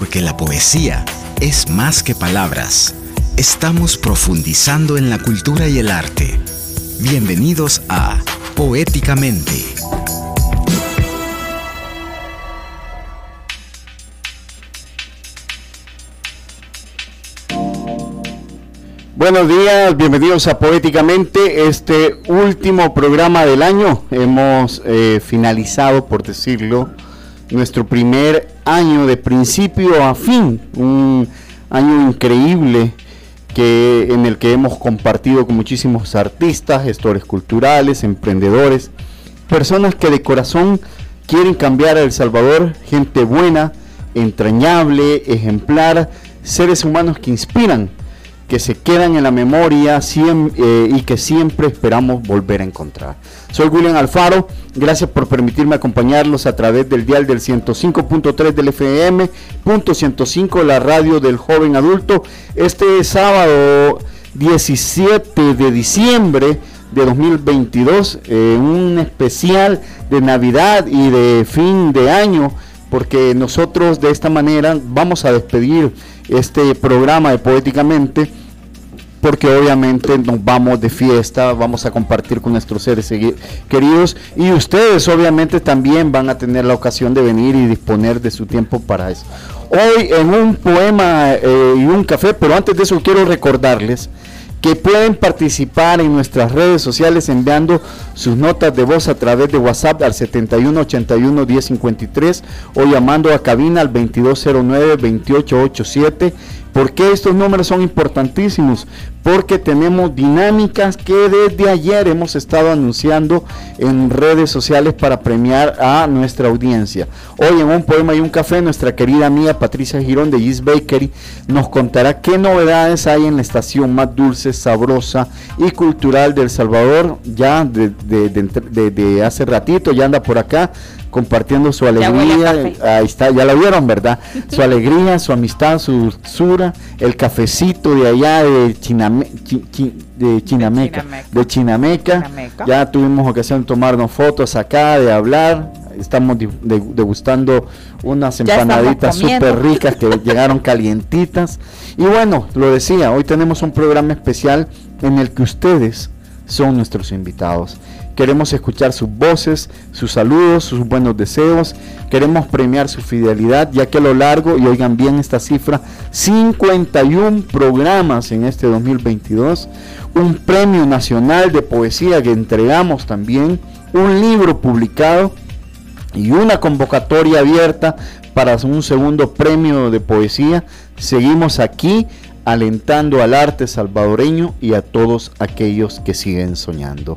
Porque la poesía es más que palabras. Estamos profundizando en la cultura y el arte. Bienvenidos a Poéticamente. Buenos días, bienvenidos a Poéticamente, este último programa del año. Hemos eh, finalizado, por decirlo, nuestro primer año de principio a fin, un año increíble que, en el que hemos compartido con muchísimos artistas, gestores culturales, emprendedores, personas que de corazón quieren cambiar a El Salvador, gente buena, entrañable, ejemplar, seres humanos que inspiran que se quedan en la memoria eh, y que siempre esperamos volver a encontrar. Soy William Alfaro, gracias por permitirme acompañarlos a través del dial del 105.3 del FM, punto 105 la radio del joven adulto, este sábado 17 de diciembre de 2022, eh, un especial de Navidad y de fin de año, porque nosotros de esta manera vamos a despedir este programa de Poéticamente porque obviamente nos vamos de fiesta, vamos a compartir con nuestros seres queridos y ustedes obviamente también van a tener la ocasión de venir y disponer de su tiempo para eso. Hoy en un poema eh, y un café, pero antes de eso quiero recordarles que pueden participar en nuestras redes sociales enviando sus notas de voz a través de WhatsApp al 7181 1053 o llamando a cabina al 2209 2887 ¿Por qué estos números son importantísimos? Porque tenemos dinámicas que desde ayer hemos estado anunciando en redes sociales para premiar a nuestra audiencia. Hoy en un poema y un café, nuestra querida amiga Patricia Girón de East Bakery nos contará qué novedades hay en la estación más dulce, sabrosa y cultural del Salvador. Ya de, hace ratito, ya anda por acá compartiendo su alegría. Ahí está, ya la vieron, ¿verdad? Su alegría, su amistad, su sura, el cafecito de allá de, Chiname, de, Chinameca, de Chinameca. Ya tuvimos ocasión de tomarnos fotos acá, de hablar. Estamos degustando unas empanaditas súper ricas que llegaron calientitas. Y bueno, lo decía, hoy tenemos un programa especial en el que ustedes son nuestros invitados. Queremos escuchar sus voces, sus saludos, sus buenos deseos. Queremos premiar su fidelidad, ya que a lo largo, y oigan bien esta cifra, 51 programas en este 2022, un premio nacional de poesía que entregamos también, un libro publicado y una convocatoria abierta para un segundo premio de poesía. Seguimos aquí alentando al arte salvadoreño y a todos aquellos que siguen soñando.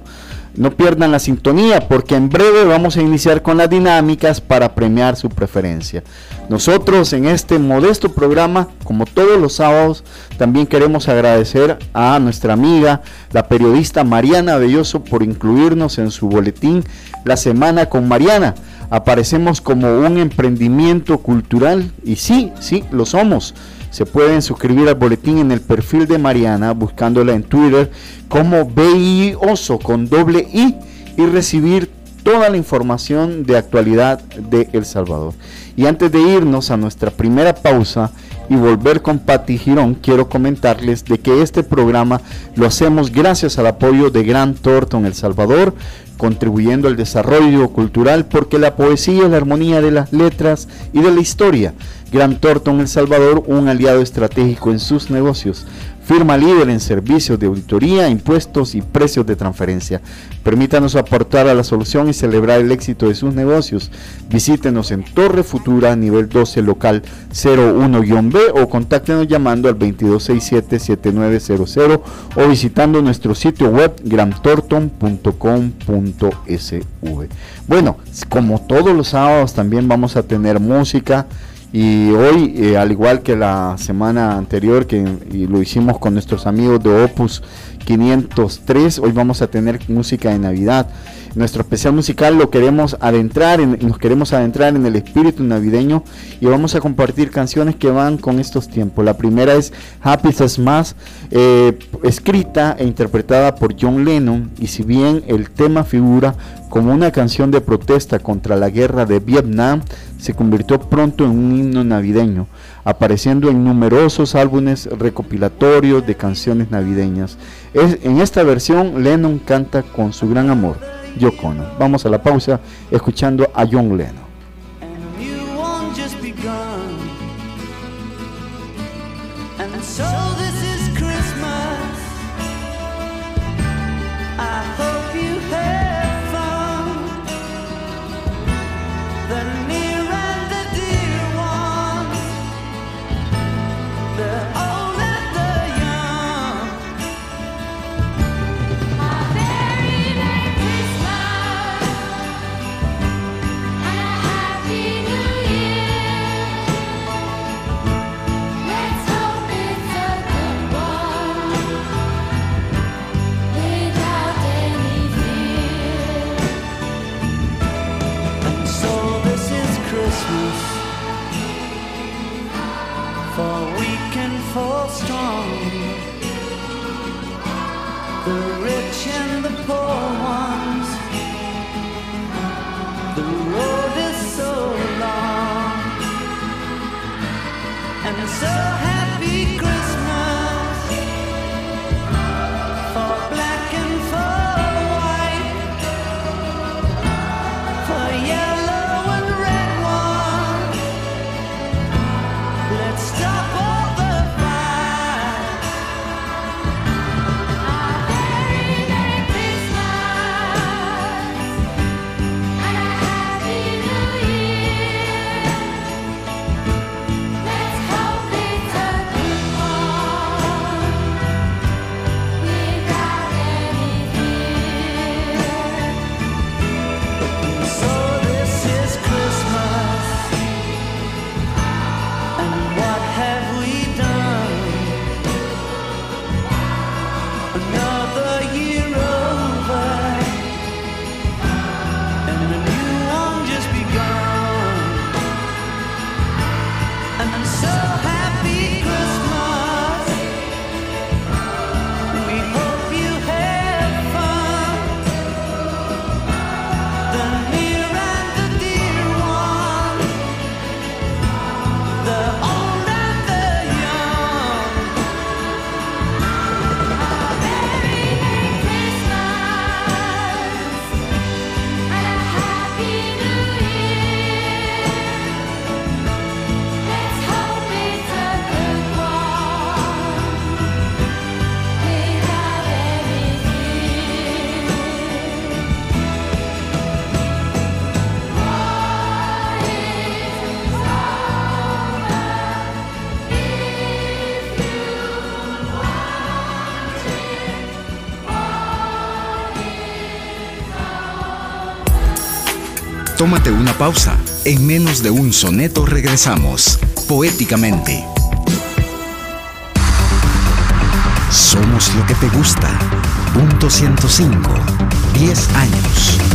No pierdan la sintonía porque en breve vamos a iniciar con las dinámicas para premiar su preferencia. Nosotros en este modesto programa, como todos los sábados, también queremos agradecer a nuestra amiga, la periodista Mariana Belloso, por incluirnos en su boletín La Semana con Mariana. Aparecemos como un emprendimiento cultural y sí, sí, lo somos se pueden suscribir al boletín en el perfil de Mariana buscándola en Twitter como BI Oso con doble I y recibir toda la información de actualidad de El Salvador. Y antes de irnos a nuestra primera pausa y volver con Patti Girón, quiero comentarles de que este programa lo hacemos gracias al apoyo de Gran Thornton El Salvador, contribuyendo al desarrollo cultural porque la poesía es la armonía de las letras y de la historia. Gran Thornton El Salvador, un aliado estratégico en sus negocios. Firma líder en servicios de auditoría, impuestos y precios de transferencia. Permítanos aportar a la solución y celebrar el éxito de sus negocios. Visítenos en Torre Futura, nivel 12, local 01-B o contáctenos llamando al 2267-7900 o visitando nuestro sitio web grantorton.com.sv. Bueno, como todos los sábados también vamos a tener música y hoy, eh, al igual que la semana anterior, que lo hicimos con nuestros amigos de Opus 503, hoy vamos a tener música de Navidad. Nuestro especial musical lo queremos adentrar, en, nos queremos adentrar en el espíritu navideño y vamos a compartir canciones que van con estos tiempos. La primera es Happy Christmas, eh, escrita e interpretada por John Lennon y si bien el tema figura como una canción de protesta contra la guerra de Vietnam, se convirtió pronto en un himno navideño, apareciendo en numerosos álbumes recopilatorios de canciones navideñas. en esta versión Lennon canta con su gran amor, Yoko. Vamos a la pausa escuchando a John Lennon. Tómate una pausa. En menos de un soneto regresamos, poéticamente. Somos lo que te gusta. Punto 105. 10 años.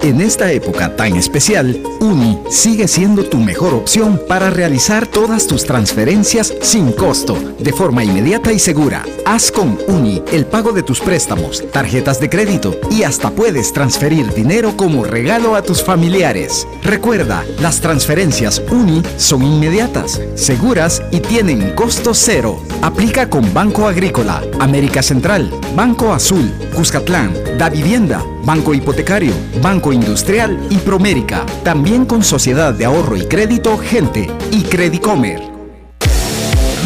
En esta época tan especial, Uni sigue siendo tu mejor opción para realizar todas tus transferencias sin costo, de forma inmediata y segura. Haz con Uni el pago de tus préstamos, tarjetas de crédito y hasta puedes transferir dinero como regalo a tus familiares. Recuerda, las transferencias Uni son inmediatas, seguras y tienen costo cero. Aplica con Banco Agrícola, América Central, Banco Azul, Cuscatlán, Da Vivienda, Banco Hipotecario, Banco Industrial y Promérica. También con Sociedad de Ahorro y Crédito Gente y Credicomer.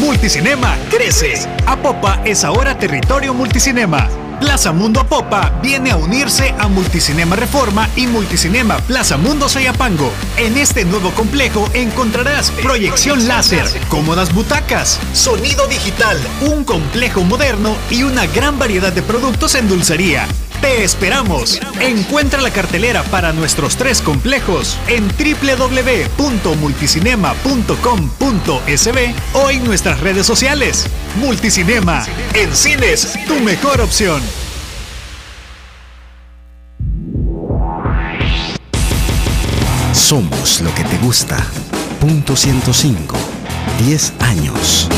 Multicinema crece. Apopa es ahora territorio multicinema. Plaza Mundo Apopa viene a unirse a Multicinema Reforma y Multicinema Plaza Mundo Soyapango. En este nuevo complejo encontrarás proyección láser, cómodas butacas, sonido digital, un complejo moderno y una gran variedad de productos en dulcería. Te esperamos. Encuentra la cartelera para nuestros tres complejos en www.multicinema.com.sb o en nuestras redes sociales. Multicinema, en cines, tu mejor opción. Somos lo que te gusta. Punto 105. 10 años.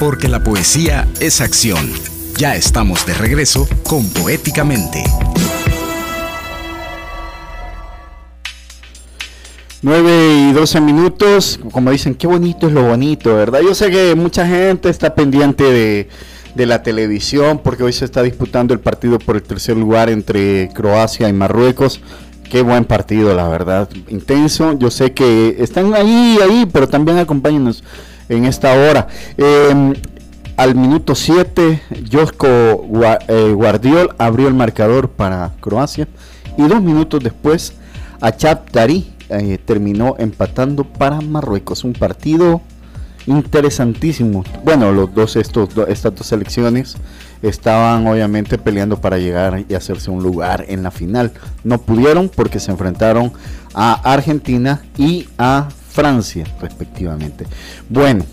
Porque la poesía es acción. Ya estamos de regreso con Poéticamente. 9 y 12 minutos, como dicen, qué bonito es lo bonito, ¿verdad? Yo sé que mucha gente está pendiente de, de la televisión porque hoy se está disputando el partido por el tercer lugar entre Croacia y Marruecos. Qué buen partido, la verdad, intenso. Yo sé que están ahí, ahí, pero también acompáñenos en esta hora. Em, al minuto 7, Josko eh, Guardiol abrió el marcador para Croacia y dos minutos después, Achap Dari eh, terminó empatando para Marruecos. Un partido interesantísimo. Bueno, los dos estos estas dos selecciones estaban obviamente peleando para llegar y hacerse un lugar en la final. No pudieron porque se enfrentaron a Argentina y a Francia respectivamente. Bueno,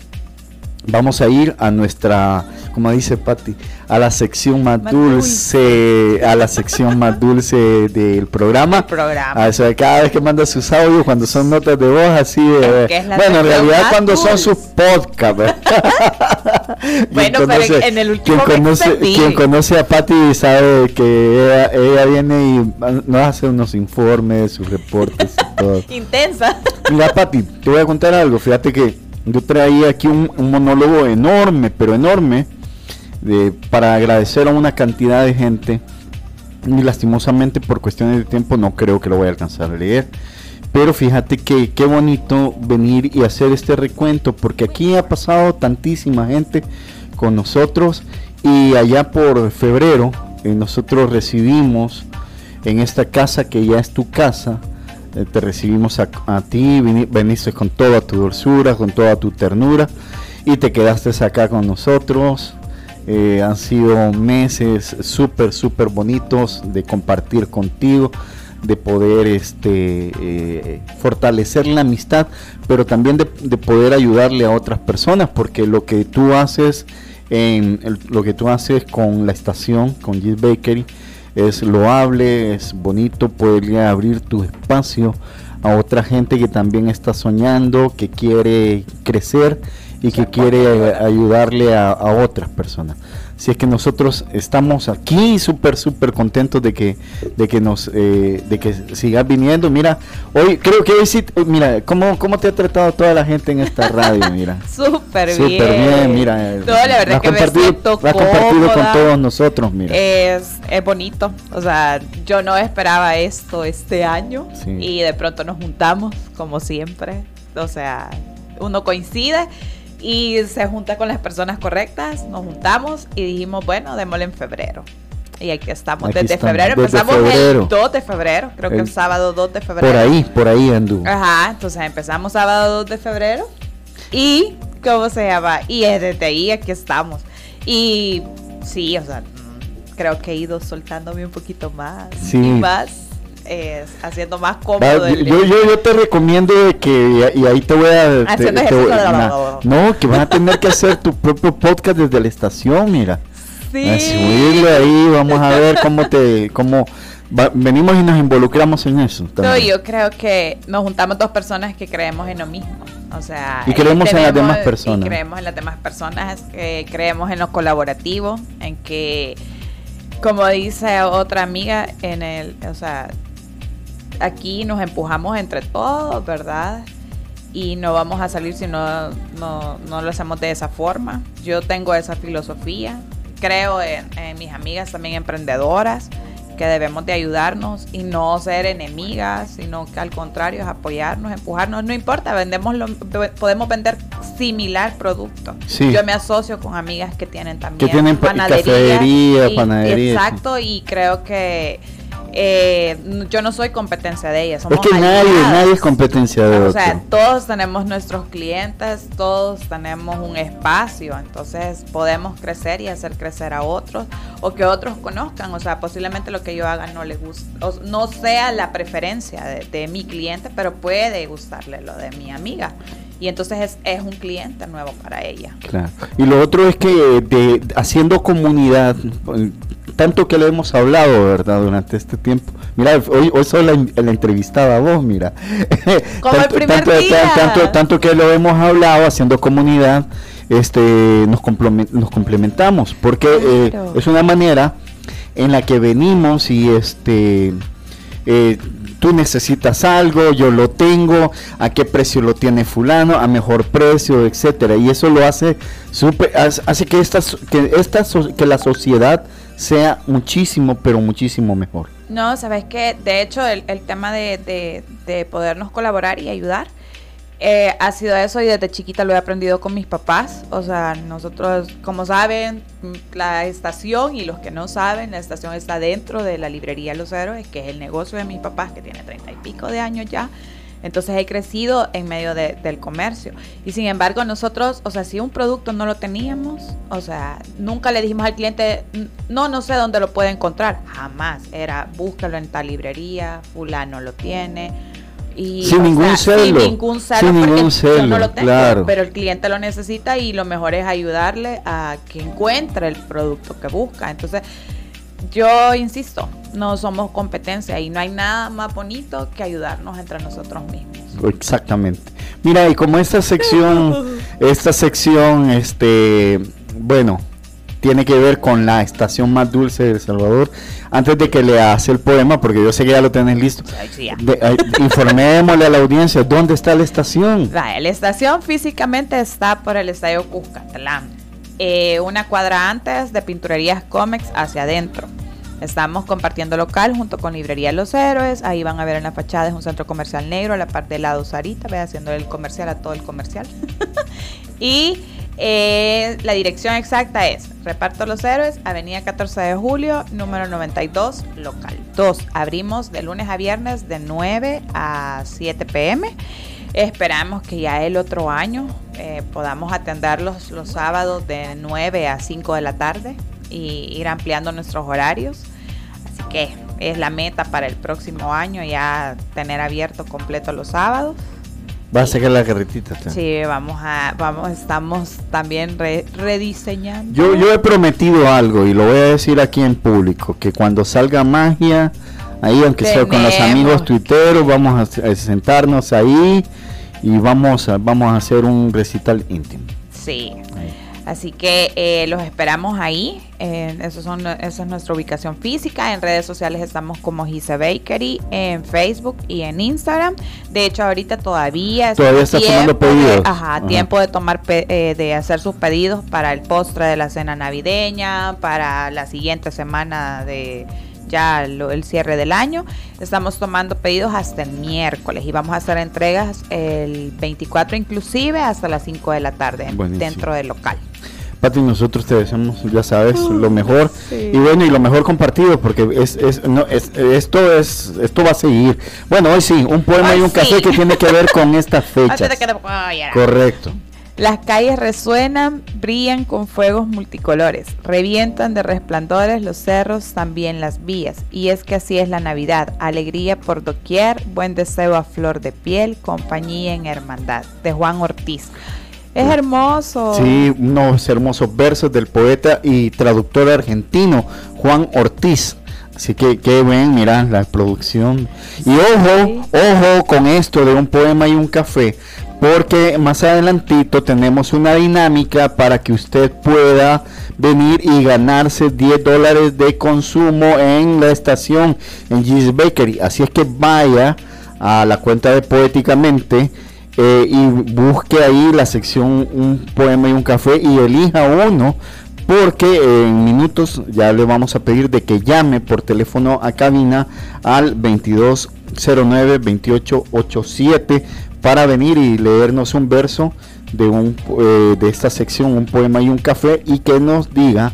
vamos a ir a nuestra, como dice Patti, a la sección más, dulce, a la sección más dulce del programa. programa. cada vez que manda sus audios, cuando son notas de voz, así de, bueno, en realidad cuando son sus podcasts. bueno, pero en el último quien conoce, quien conoce a Patti sabe que ella, viene y nos hace unos informes, sus reportes y todo. Intensa. Mira, Patti, te voy a contar algo. Fíjate que yo traía aquí un, monólogo enorme, pero enorme, para agradecer a una cantidad de gente. Y lastimosamente por cuestiones de tiempo no creo que lo voy a alcanzar a leer. Pero fíjate que qué bonito venir y hacer este recuento, porque aquí ha pasado tantísima gente con nosotros y allá por febrero eh, nosotros recibimos en esta casa que ya es tu casa, eh, te recibimos a, ti, veniste con toda tu dulzura, con toda tu ternura y te quedaste acá con nosotros. Eh, han sido meses súper, súper bonitos de compartir contigo, de poder este, eh, fortalecer la amistad, pero también de, poder ayudarle a otras personas, porque lo que tú haces lo que tú haces con la estación, con Gis Bakery, es loable, es bonito poderle abrir tu espacio a otra gente que también está soñando, que quiere crecer y que quiere ayudarle a, otras personas. Si es que nosotros estamos aquí súper, súper contentos de que, de que nos, eh, de que sigas viniendo. Mira, hoy creo que hoy sí, mira, ¿cómo, cómo te ha tratado toda la gente en esta radio? Mira. súper bien. Súper bien, mira. No, la verdad es que me siento compartido con todos nosotros, mira. Es, es bonito. O sea, yo no esperaba esto este año y de pronto nos juntamos, como siempre. O sea, uno coincide y se junta con las personas correctas, nos juntamos y dijimos, bueno, démosle en febrero. Y aquí estamos, desde febrero. Empezamos el 2 de febrero, creo que el sábado 2 de febrero. Por ahí, por ahí andu. Ajá, entonces empezamos sábado 2 de febrero. Y, ¿cómo se llama? Y desde ahí aquí estamos. Y sí, o sea, creo que he ido soltándome un poquito más. Sí. Y más haciendo más cómodo. yo, yo, te recomiendo que, y, ahí te voy a... Haciendo no, que van a tener que hacer tu propio podcast desde la estación, mira. Sí. A subirlo ahí, vamos a ver cómo te... Cómo, venimos y nos involucramos en eso. No, yo creo que nos juntamos dos personas que creemos en lo mismo. O sea, y creemos en las demás personas. Y creemos en las demás personas, que creemos en lo colaborativo, en que, como dice otra amiga, en el, o sea, aquí nos empujamos entre todos, ¿verdad? Y no vamos a salir si no, no, lo hacemos de esa forma. Yo tengo esa filosofía. Creo en, mis amigas también emprendedoras que debemos de ayudarnos y no ser enemigas, sino que al contrario es apoyarnos, empujarnos. No importa, vendemos lo, podemos vender similar producto. Yo me asocio con amigas que tienen también que tienen panadería, panadería. exacto, y creo que eh, yo no soy competencia de ella. es que nadie, nadie es competencia de O sea, todos tenemos nuestros clientes, todos tenemos un espacio, entonces podemos crecer y hacer crecer a otros o que otros conozcan. O sea, posiblemente lo que yo haga no le guste, no sea la preferencia de, mi cliente, pero puede gustarle lo de mi amiga y entonces es, es, un cliente nuevo para ella. Claro. Y lo otro es que de, haciendo comunidad, tanto que le hemos hablado, ¿verdad? Durante este tiempo. Mira, hoy, hoy soy la, entrevistada vos, mira. Como tanto, el primer día. Tanto, tanto, que lo hemos hablado haciendo comunidad, este, nos, nos complementamos, porque eh, es una manera en la que venimos y este... Eh, tú necesitas algo, yo lo tengo, a qué precio lo tiene fulano, a mejor precio, etcétera. Y eso lo hace super, hace que esta, que esta que la sociedad sea muchísimo, pero muchísimo mejor. No, sabes que de hecho el, tema de, de, podernos colaborar y ayudar eh, ha sido eso y desde chiquita lo he aprendido con mis papás. O sea, nosotros, como saben, la estación y los que no saben, la estación está dentro de la librería Los Héroes, que es el negocio de mis papás, que tiene treinta y pico de años ya. Entonces he crecido en medio del comercio. Y sin embargo, nosotros, o sea, si un producto no lo teníamos, o sea, nunca le dijimos al cliente, no, no sé dónde lo puede encontrar. Jamás. Era, búscalo en tal librería, fulano lo tiene. Y, sin, ningún celo, sin ningún celo. Sin ningún celo. no lo tengo, claro. pero el cliente lo necesita y lo mejor es ayudarle a que encuentre el producto que busca. Entonces, yo insisto, no somos competencia y no hay nada más bonito que ayudarnos entre nosotros mismos. Exactamente. Mira, y como esta sección, esta sección, este, bueno, tiene que ver con la estación más dulce de El Salvador. Antes de que le hace el poema, porque yo sé que ya lo tenés listo, informémosle a la audiencia dónde está la estación. La, estación físicamente está por el estadio Cuscatlán, eh, una cuadra antes de Pinturerías Comex hacia adentro. Estamos compartiendo local junto con Librería Los Héroes. Ahí van a ver en la fachada es un centro comercial negro, a la parte del lado Sarita, ve haciendo el comercial a todo el comercial. y eh, la dirección exacta es Reparto Los Héroes, Avenida 14 de Julio, número 92, local 2. Abrimos de lunes a viernes de 9 a 7 pm. Esperamos que ya el otro año eh, podamos atenderlos los sábados de 9 a 5 de la tarde y ir ampliando nuestros horarios. Así que es la meta para el próximo año ya tener abierto completo los sábados. Va a sacar la carretita. Sí, vamos a, vamos, estamos también rediseñando. Yo, yo he prometido algo y lo voy a decir aquí en público, que cuando salga magia, ahí aunque sea con los amigos tuiteros, vamos a, sentarnos ahí y vamos a, vamos a hacer un recital íntimo. Sí. Así que eh, los esperamos ahí. eso son, esa es nuestra ubicación física. En redes sociales estamos como Gise Bakery, en Facebook y en Instagram. De hecho, ahorita todavía, todavía está tomando pedidos. ajá, tiempo de tomar eh, de hacer sus pedidos para el postre de la cena navideña, para la siguiente semana de ya el cierre del año. Estamos tomando pedidos hasta el miércoles y vamos a hacer entregas el 24 inclusive hasta las 5 de la tarde dentro del local. Pati, nosotros te deseamos, ya sabes, lo mejor. Y bueno, y lo mejor compartido, porque es, es, no, es, esto es esto va a seguir. Bueno, hoy sí, un poema y un café que tiene que ver con estas fechas. Correcto. Las calles resuenan, brillan con fuegos multicolores, revientan de resplandores los cerros, también las vías. Y es que así es la Navidad, alegría por doquier, buen deseo a flor de piel, compañía en hermandad. De Juan Ortiz. Es hermoso. Sí, unos hermosos versos del poeta y traductor argentino Juan Ortiz. Así que qué ven, mira la producción. Y ojo, ojo con esto de un poema y un café, porque más adelantito tenemos una dinámica para que usted pueda venir y ganarse 10 dólares de consumo en la estación en G's Bakery. Así es que vaya a la cuenta de Poéticamente eh, y busque ahí la sección un poema y un café y elija uno porque en minutos ya le vamos a pedir de que llame por teléfono a cabina al 2209 2887 para venir y leernos un verso de un eh, de esta sección un poema y un café y que nos diga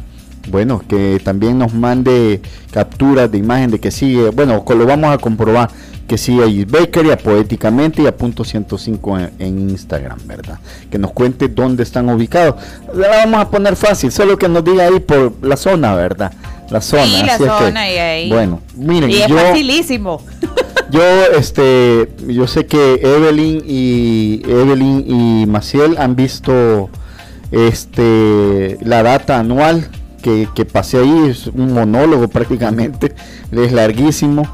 bueno, que también nos mande capturas de imagen de que sigue, bueno, lo vamos a comprobar que sigue a Baker y a Poéticamente y a Punto 105 en, Instagram, ¿verdad? Que nos cuente dónde están ubicados. La vamos a poner fácil, solo que nos diga ahí por la zona, ¿verdad? La zona. Sí, la zona y ahí. Bueno, miren, y es facilísimo. Yo, este, yo sé que Evelyn y Evelyn y Maciel han visto, este, la data anual que, que pasé ahí, es un monólogo prácticamente, es larguísimo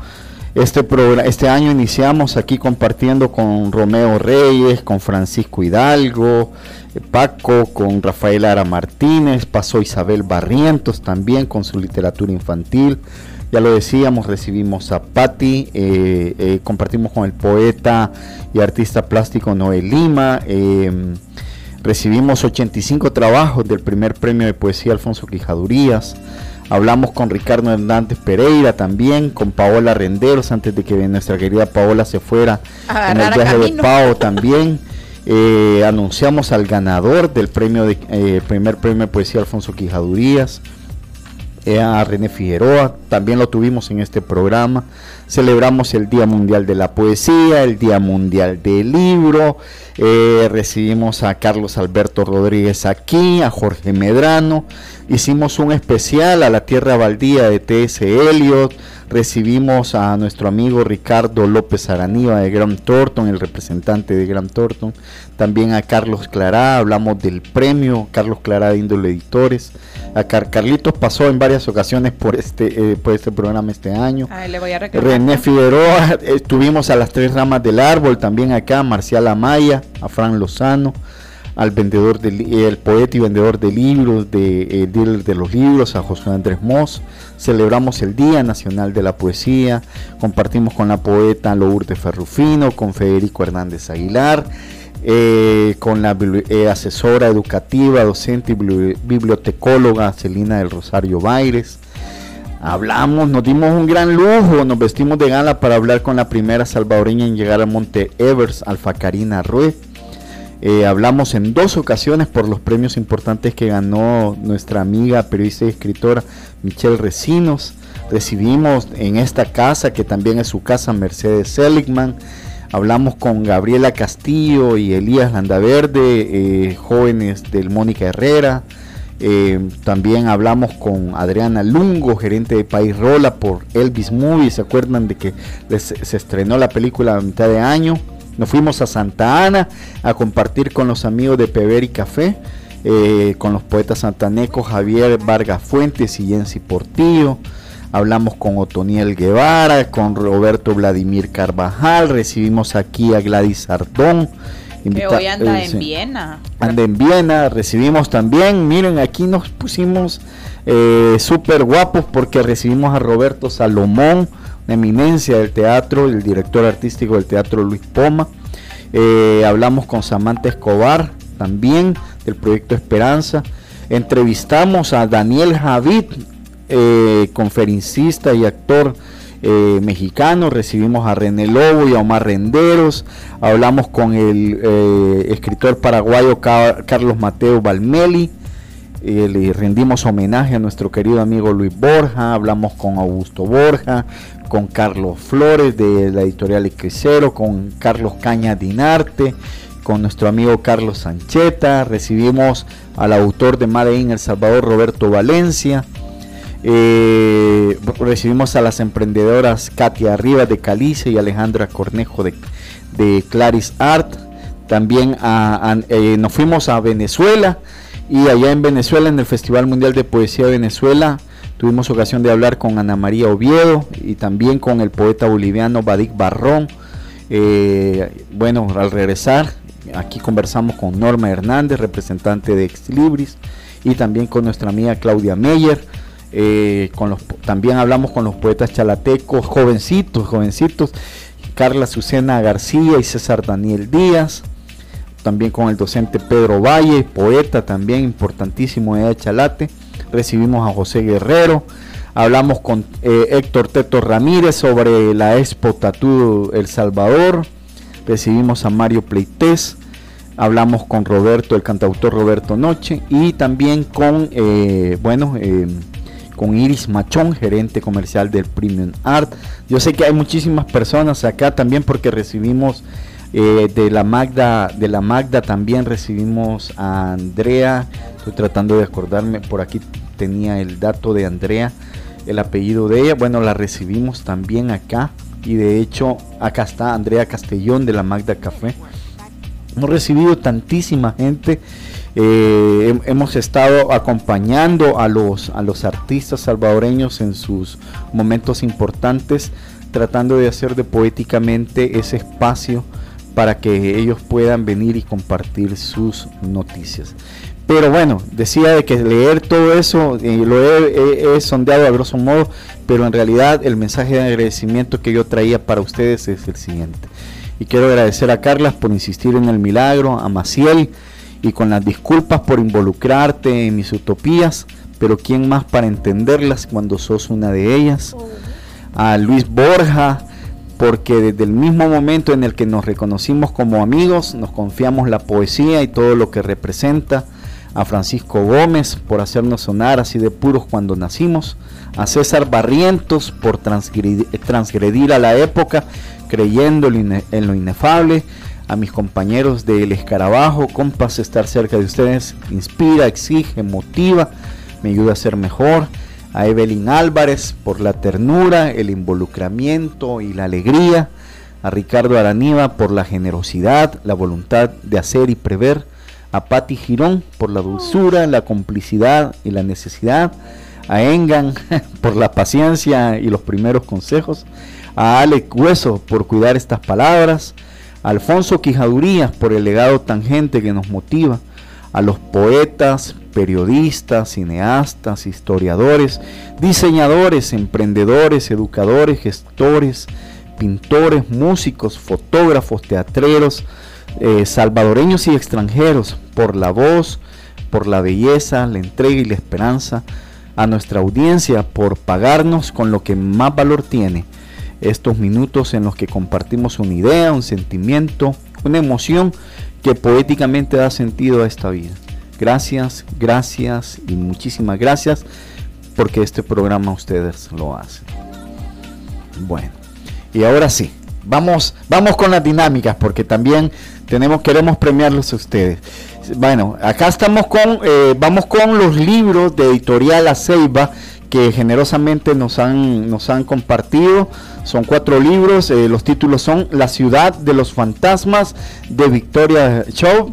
este, este año iniciamos aquí compartiendo con Romeo Reyes, con Francisco Hidalgo, Paco, con Rafael Ara Martínez, pasó Isabel Barrientos también con su literatura infantil. Ya lo decíamos, recibimos a Patti, eh, eh, compartimos con el poeta y artista plástico Noel Lima. Em, recibimos 85 trabajos del primer premio de poesía Alfonso Quijadurías. Hablamos con Ricardo Hernández Pereira también, con Paola Renderos, antes de que nuestra querida Paola se fuera en el viaje de Pau también. Eh, anunciamos al ganador del premio de, primer premio de poesía Alfonso Quijadurías, a René Figueroa, también lo tuvimos en este programa. Celebramos el Día Mundial de la Poesía, el Día Mundial del Libro, recibimos a Carlos Alberto Rodríguez aquí, a Jorge Medrano, Hicimos un especial a la Tierra Baldía de T.S. Eliot. Recibimos a nuestro amigo Ricardo López Araniva de Graham Thornton, el representante de Graham Thornton. También a Carlos Clará, hablamos del premio Carlos Clará de Índole Editores. A Carlitos pasó en varias ocasiones por este, eh, por este programa este año. le voy a René Figueroa, estuvimos a las tres ramas del árbol, también acá, Marcial Amaya, a Fran Lozano al vendedor del el poeta y vendedor de libros, de, eh, de los libros, a José Andrés Moss. Celebramos el Día Nacional de la Poesía, compartimos con la poeta Lourdes Ferrufino, con Federico Hernández Aguilar, eh, con la eh, asesora educativa, docente y bibliotecóloga Celina del Rosario Baires. Hablamos, nos dimos un gran lujo, nos vestimos de gala para hablar con la primera salvadoreña en llegar al Monte Evers, Alfa Karina Ruiz eh, hablamos en dos ocasiones por los premios importantes que ganó nuestra amiga periodista y escritora Michelle Recinos. Recibimos en esta casa, que también es su casa, Mercedes Seligman. Hablamos con Gabriela Castillo y Elías Landaverde, eh, jóvenes del Mónica Herrera. Eh, también hablamos con Adriana Lungo, gerente de País Rola por Elvis Movie. ¿Se acuerdan de que se estrenó la película a mitad de año? Nos fuimos a Santa Ana a compartir con los amigos de Peber y Café, eh, con los poetas santanecos Javier Vargas Fuentes y Jensi Portillo. Hablamos con Otoniel Guevara, con Roberto Vladimir Carvajal, recibimos aquí a Gladys Ardón. que hoy anda eh, en Viena. Anda en Viena, recibimos también, miren, aquí nos pusimos eh, súper guapos porque recibimos a Roberto Salomón, eminencia del teatro, el director artístico del teatro Luis Poma. Eh, hablamos con Samantha Escobar también del proyecto Esperanza. Entrevistamos a Daniel Javid, eh, conferencista y actor eh, mexicano. Recibimos a René Lobo y a Omar Renderos. Hablamos con el escritor paraguayo Carlos Mateo Balmeli. le rendimos homenaje a nuestro querido amigo Luis Borja, hablamos con Augusto Borja, con Carlos Flores de la editorial Ecrisero, con Carlos Caña Dinarte, con nuestro amigo Carlos Sancheta, recibimos al autor de Made in El Salvador, Roberto Valencia, eh, recibimos a las emprendedoras Katia Rivas de Calice y Alejandra Cornejo de, Claris Art, también eh, nos fuimos a Venezuela y allá en Venezuela, en el Festival Mundial de Poesía de Venezuela, Tuvimos ocasión de hablar con Ana María Oviedo y también con el poeta boliviano Badik Barrón. Eh, bueno, al regresar, aquí conversamos con Norma Hernández, representante de Ex Libris, y también con nuestra amiga Claudia Meyer. Eh, con los, también hablamos con los poetas chalatecos, jovencitos, jovencitos, Carla Susena García y César Daniel Díaz. También con el docente Pedro Valle, poeta también importantísimo de Chalate. Recibimos a José Guerrero, hablamos con eh, Héctor Teto Ramírez sobre la Expo Tatú El Salvador, recibimos a Mario Pleites, hablamos con Roberto, el cantautor Roberto Noche, y también con, eh, bueno, eh, con Iris Machón, gerente comercial del Premium Art. Yo sé que hay muchísimas personas acá también porque recibimos eh, de la Magda, de la Magda también recibimos a Andrea. Estoy tratando de acordarme, por aquí tenía el dato de Andrea, el apellido de ella. Bueno, la recibimos también acá. Y de hecho, acá está Andrea Castellón de la Magda Café. Hemos recibido tantísima gente eh, hemos estado acompañando a los, a los artistas salvadoreños en sus momentos importantes, tratando de hacer de poéticamente ese espacio para que ellos puedan venir y compartir sus noticias. Pero bueno, decía de que leer todo eso, eh, lo he, sondeado a grosso modo, pero en realidad el mensaje de agradecimiento que yo traía para ustedes es el siguiente. Y quiero agradecer a Carlas por insistir en el milagro, a Maciel, y con las disculpas por involucrarte en mis utopías, pero ¿quién más para entenderlas cuando sos una de ellas? A Luis Borja, porque desde el mismo momento en el que nos reconocimos como amigos, nos confiamos la poesía y todo lo que representa. A Francisco Gómez por hacernos sonar así de puros cuando nacimos. A César Barrientos por transgredir, a la época creyendo en lo inefable a mis compañeros del escarabajo, compas, estar cerca de ustedes inspira, exige, motiva, me ayuda a ser mejor. A Evelyn Álvarez por la ternura, el involucramiento y la alegría. A Ricardo Araniva por la generosidad, la voluntad de hacer y prever. A Patti Girón por la dulzura, la complicidad y la necesidad. A Engan por la paciencia y los primeros consejos. A Alec Hueso por cuidar estas palabras Alfonso Quijadurías por el legado tangente que nos motiva, a los poetas, periodistas, cineastas, historiadores, diseñadores, emprendedores, educadores, gestores, pintores, músicos, fotógrafos, teatreros, eh, salvadoreños y extranjeros, por la voz, por la belleza, la entrega y la esperanza, a nuestra audiencia por pagarnos con lo que más valor tiene, estos minutos en los que compartimos una idea, un sentimiento, una emoción que poéticamente da sentido a esta vida. Gracias, gracias y muchísimas gracias porque este programa ustedes lo hacen. Bueno, y ahora sí, vamos, vamos con las dinámicas porque también tenemos, queremos premiarlos a ustedes. Bueno, acá estamos con, eh, vamos con los libros de Editorial Aceiba que generosamente nos han, nos han compartido. Son cuatro libros, eh, los títulos son La ciudad de los fantasmas de Victoria Shaw,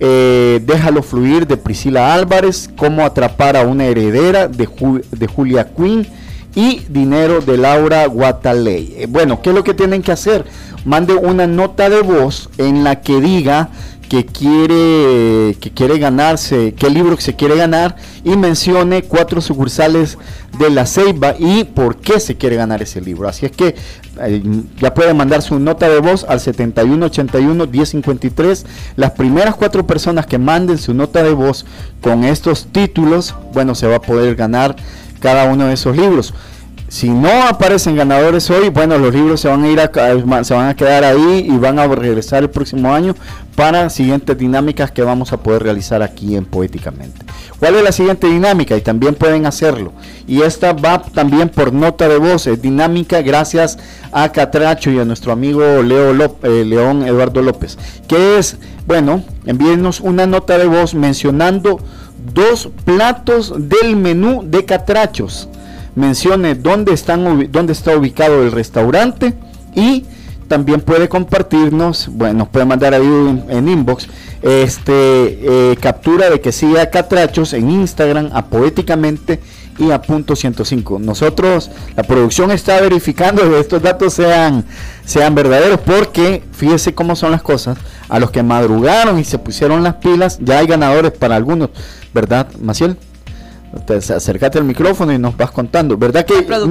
eh, Déjalo fluir de Priscila Álvarez, Cómo atrapar a una heredera de, de Julia Quinn y Dinero de Laura Guataley. Eh, bueno, ¿qué es lo que tienen que hacer? Mande una nota de voz en la que diga que quiere, que quiere ganarse, qué libro que se quiere ganar y mencione cuatro sucursales de la Ceiba y por qué se quiere ganar ese libro. Así es que eh, ya puede mandar su nota de voz al 7181-1053. Las primeras cuatro personas que manden su nota de voz con estos títulos, bueno, se va a poder ganar cada uno de esos libros. Si no aparecen ganadores hoy, bueno, los libros se van a ir a, se van a quedar ahí y van a regresar el próximo año para siguientes dinámicas que vamos a poder realizar aquí en Poéticamente. ¿Cuál es la siguiente dinámica? Y también pueden hacerlo. Y esta va también por nota de voz, es dinámica gracias a Catracho y a nuestro amigo Leo eh, León Eduardo López. Que es, bueno, envíenos una nota de voz mencionando dos platos del menú de Catrachos mencione dónde, están, está ubicado el restaurante y también puede compartirnos, bueno, nos puede mandar ahí en, inbox, este eh, captura de que siga Catrachos en Instagram a Poéticamente y a punto 105. Nosotros, la producción está verificando que estos datos sean, sean verdaderos porque fíjese cómo son las cosas. A los que madrugaron y se pusieron las pilas, ya hay ganadores para algunos, ¿verdad, Maciel? Acércate al micrófono y nos vas contando. ¿Verdad que no,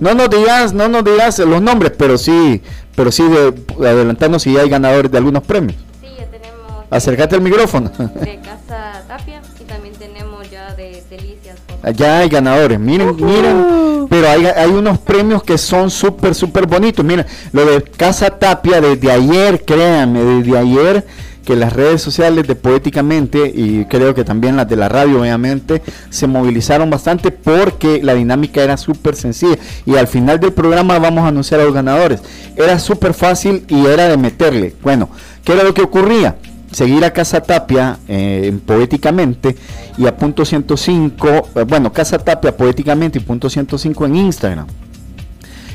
no, nos digas, no nos digas los nombres, pero sí, pero sí de, adelantarnos si hay ganadores de algunos premios? Sí, ya tenemos. Acércate al micrófono. De Casa Tapia y también tenemos ya de Delicias. Ya hay ganadores, miren, miren, pero hay, hay unos premios que son súper, súper bonitos. Miren, lo de Casa Tapia desde ayer, créanme, desde ayer que las redes sociales de Poéticamente y creo que también las de la radio obviamente se movilizaron bastante porque la dinámica era súper sencilla y al final del programa vamos a anunciar a los ganadores. Era súper fácil y era de meterle. Bueno, ¿qué era lo que ocurría? Seguir a Casa Tapia eh, poéticamente y a punto 105, eh, bueno, Casa Tapia poéticamente y punto 105 en Instagram.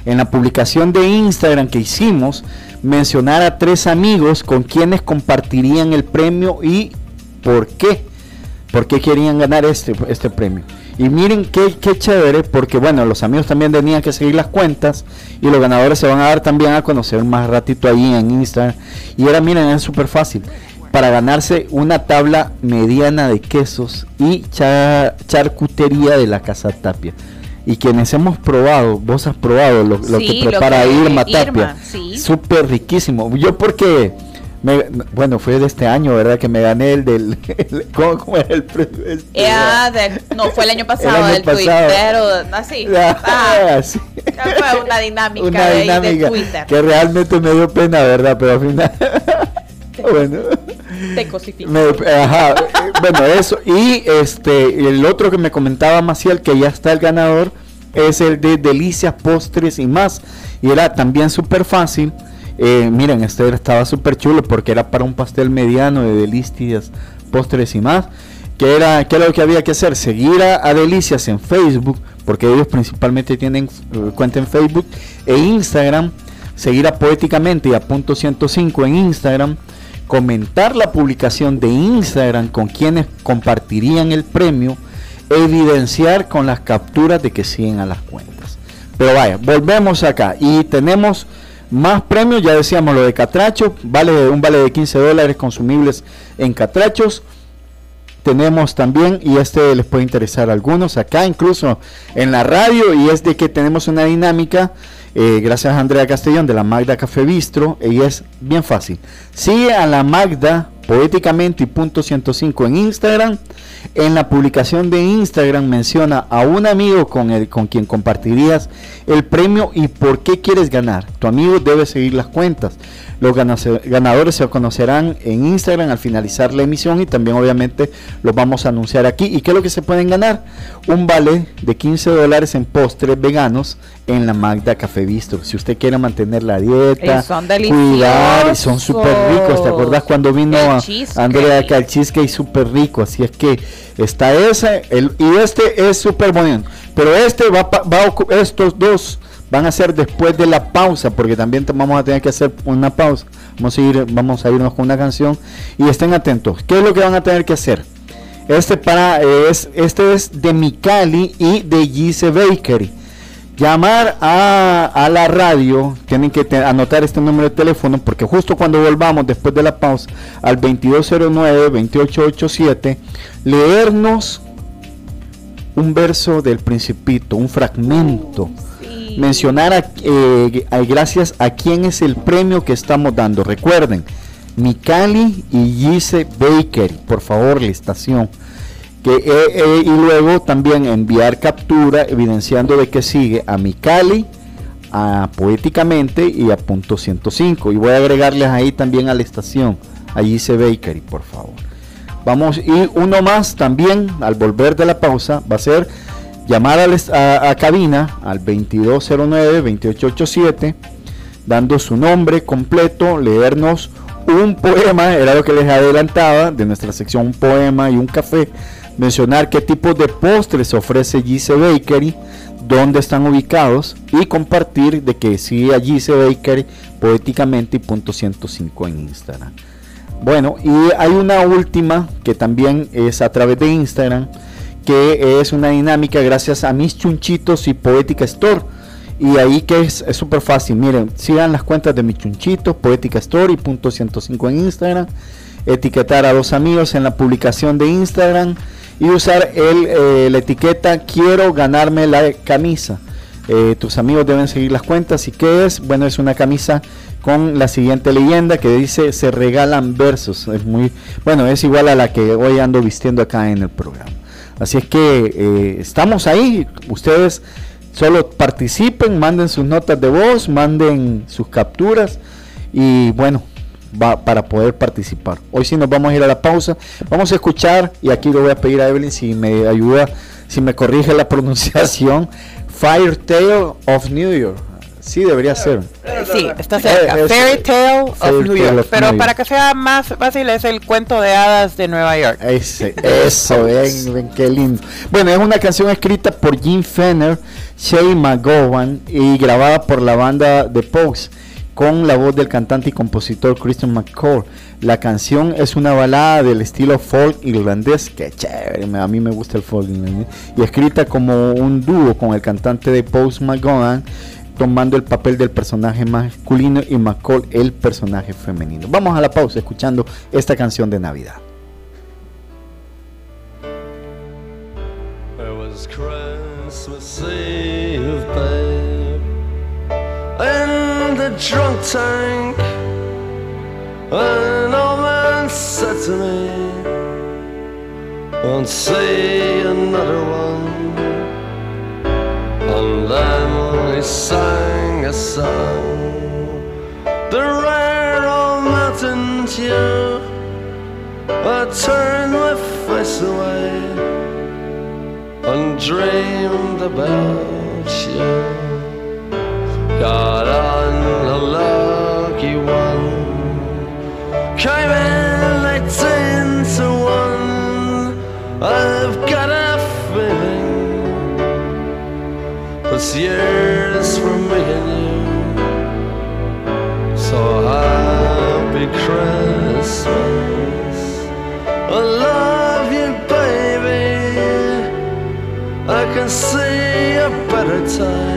En la publicación de Instagram que hicimos, mencionar a tres amigos con quienes compartirían el premio y por qué. ¿Por qué querían ganar este, este premio? Y miren qué, chévere, porque bueno, los amigos también tenían que seguir las cuentas y los ganadores se van a dar también a conocer más ratito ahí en Instagram. Y ahora miren, es súper fácil. Para ganarse una tabla mediana de quesos y charcutería de la Casa Tapia y quienes hemos probado, vos has probado lo, que prepara Irma Tapia, súper riquísimo. Yo porque, me, bueno, fue de este año, ¿verdad? Que me gané el del, ¿cómo, era el este, no, fue el año pasado, el, Twitter, así. Ah, sí. Fue una dinámica, una dinámica de, Twitter. Que realmente me dio pena, ¿verdad? Pero al final... bueno. Te ajá, bueno, eso. Y este, el otro que me comentaba Maciel, que ya está el ganador, es el de Delicias, Postres y más. Y era también súper fácil. Eh, miren, este estaba súper chulo porque era para un pastel mediano de Delicias, Postres y más. Que era, ¿Qué era lo que había que hacer? Seguir a, Delicias en Facebook, porque ellos principalmente tienen eh, cuenta en Facebook e Instagram. Seguir a Poéticamente y a Punto 105 en Instagram comentar la publicación de Instagram con quienes compartirían el premio, evidenciar con las capturas de que siguen a las cuentas. Pero vaya, volvemos acá y tenemos más premios, ya decíamos lo de Catracho, vale un vale de 15 dólares consumibles en Catrachos. Tenemos también, y este les puede interesar a algunos, acá incluso en la radio, y es de que tenemos una dinámica eh, gracias a Andrea Castellón de la Magda Café Bistro. Y es bien fácil. Sigue a la Magda poéticamente y punto 105 en Instagram. En la publicación de Instagram menciona a un amigo con, el, con quien compartirías el premio y por qué quieres ganar. Tu amigo debe seguir las cuentas. Los ganadores se conocerán en Instagram al finalizar la emisión y también obviamente los vamos a anunciar aquí. ¿Y qué es lo que se pueden ganar? Un vale de 15 dólares en postres veganos en la Magda Café Visto. Si usted quiere mantener la dieta, son cuidar, son súper ricos. ¿Te acuerdas cuando vino Andrea acá el cheesecake súper rico? Así es que está ese el, y este es súper bueno. Pero este va, va estos dos van a ser después de la pausa, porque también vamos a tener que hacer una pausa. Vamos a, ir, vamos a irnos con una canción y estén atentos. ¿Qué es lo que van a tener que hacer? Este, para, es, este es de Mikali y de Gise Bakery. Llamar a, la radio, tienen que anotar este número de teléfono porque justo cuando volvamos después de la pausa al 2209-2887, leernos un verso del principito, un fragmento mencionar eh, gracias a quién es el premio que estamos dando. Recuerden, Mikali y Gise Baker, por favor, la estación. Y luego también enviar captura evidenciando de que sigue a Mikali, a Poéticamente y a Punto 105. Y voy a agregarles ahí también a la estación, a Gise Bakery, por favor. Vamos, y uno más también al volver de la pausa va a ser llamar a, cabina al 2209-2887, dando su nombre completo, leernos un poema, era lo que les adelantaba de nuestra sección un poema y un café, mencionar qué tipo de postres ofrece Gise Bakery, dónde están ubicados y compartir de que sigue a Gise Bakery poéticamente y punto 105 en Instagram. Bueno, y hay una última que también es a través de Instagram que es una dinámica gracias a mis chunchitos y Poética Store. Y ahí que es súper fácil. Miren, sigan las cuentas de mis chunchitos, Poética Store y punto 105 en Instagram. Etiquetar a dos amigos en la publicación de Instagram y usar el, eh, la etiqueta quiero ganarme la camisa. Eh, tus amigos deben seguir las cuentas. ¿Y qué es? Bueno, es una camisa con la siguiente leyenda que dice se regalan versos. Es muy bueno, es igual a la que hoy ando vistiendo acá en el programa. Así es que eh, estamos ahí. Ustedes solo participen, manden sus notas de voz, manden sus capturas y bueno, va, para poder participar. Hoy sí nos vamos a ir a la pausa. Vamos a escuchar, y aquí le voy a pedir a Evelyn si me ayuda, si me corrige la pronunciación, Fire Tale of New York. Sí, debería ser. Sí, está cerca. Eh, Fairy Tale of Fairy New Tale York. of Pero New para York. que sea más fácil, es el cuento de hadas de Nueva York. Ese, eso, ven, ven qué lindo. Bueno, es una canción escrita por Jim Fenner, Shay McGowan y grabada por la banda The Pogues con la voz del cantante y compositor Christian McCall. La canción es una balada del estilo folk irlandés, que chévere, a mí me gusta el folk irlandés, y escrita como un dúo con el cantante de Pogues McGowan tomando el papel del personaje masculino y McCall el personaje femenino. Vamos a la pausa escuchando esta canción de Navidad. The drunk tank. An old man said to me, Won't see another one. And then he sang a song, the rare old mountain dew. I turned my face away and dreamed about you. Got lucky one, came in eighteen to one. I've got a feeling this year's for me and you. So happy Christmas. I love you, baby. I can see a better time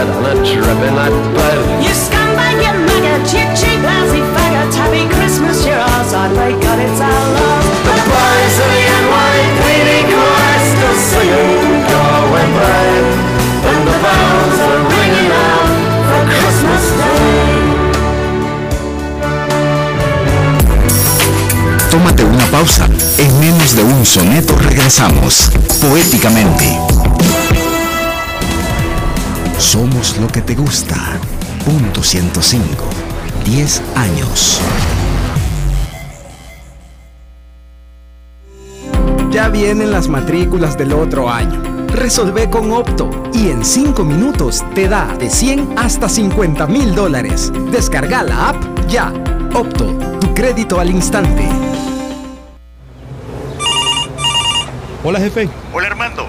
Dead on a dripping night bed. You scumbag, you maggot, you cheap, lousy faggot. Happy Christmas, you're ours. I pray God it's our love. The boys of the NYPD chorus still singing, Go away, babe. And the bells are ringing out for Christmas Day. Tómate una pausa. En menos de un soneto regresamos. Poéticamente. Gusta. Punto 105. 10 años. Ya vienen las matrículas del otro año. Resolvé con Opto y en 5 minutos te da de 100 hasta 50 mil dólares. Descarga la app ya. Opto, tu crédito al instante. Hola jefe, Hola Armando,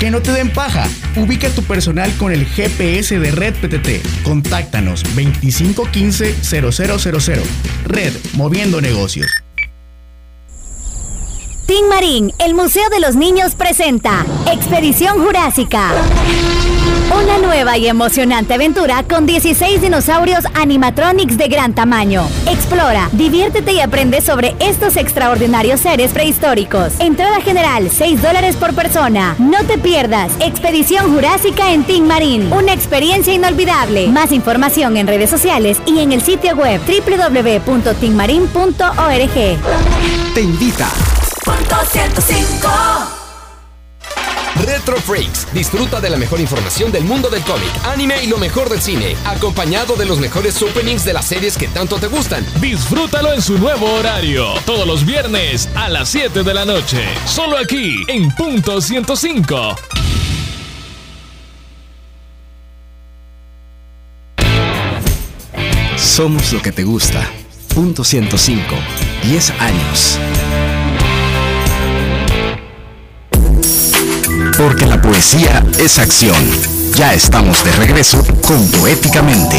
Que no te den paja. Ubica tu personal con el GPS de Red PTT. Contáctanos 2515-0000. Red, moviendo negocios. Tin Marín, el Museo de los Niños presenta Expedición Jurásica. Una nueva y emocionante aventura con 16 dinosaurios animatronics de gran tamaño. Explora, diviértete y aprende sobre estos extraordinarios seres prehistóricos. Entrada general, 6 dólares por persona. No te pierdas Expedición Jurásica en Tin Marín. Una experiencia inolvidable. Más información en redes sociales y en el sitio web www.tinmarin.org. Te invita. Punto 105. Retro Freaks. Disfruta de la mejor información del mundo del cómic, anime y lo mejor del cine, acompañado de los mejores openings de las series que tanto te gustan. Disfrútalo en su nuevo horario, todos los viernes a las 7 de la noche, solo aquí en Punto 105. Somos lo que te gusta. Punto 105. 10 años. Porque la poesía es acción. Ya estamos de regreso con Poéticamente.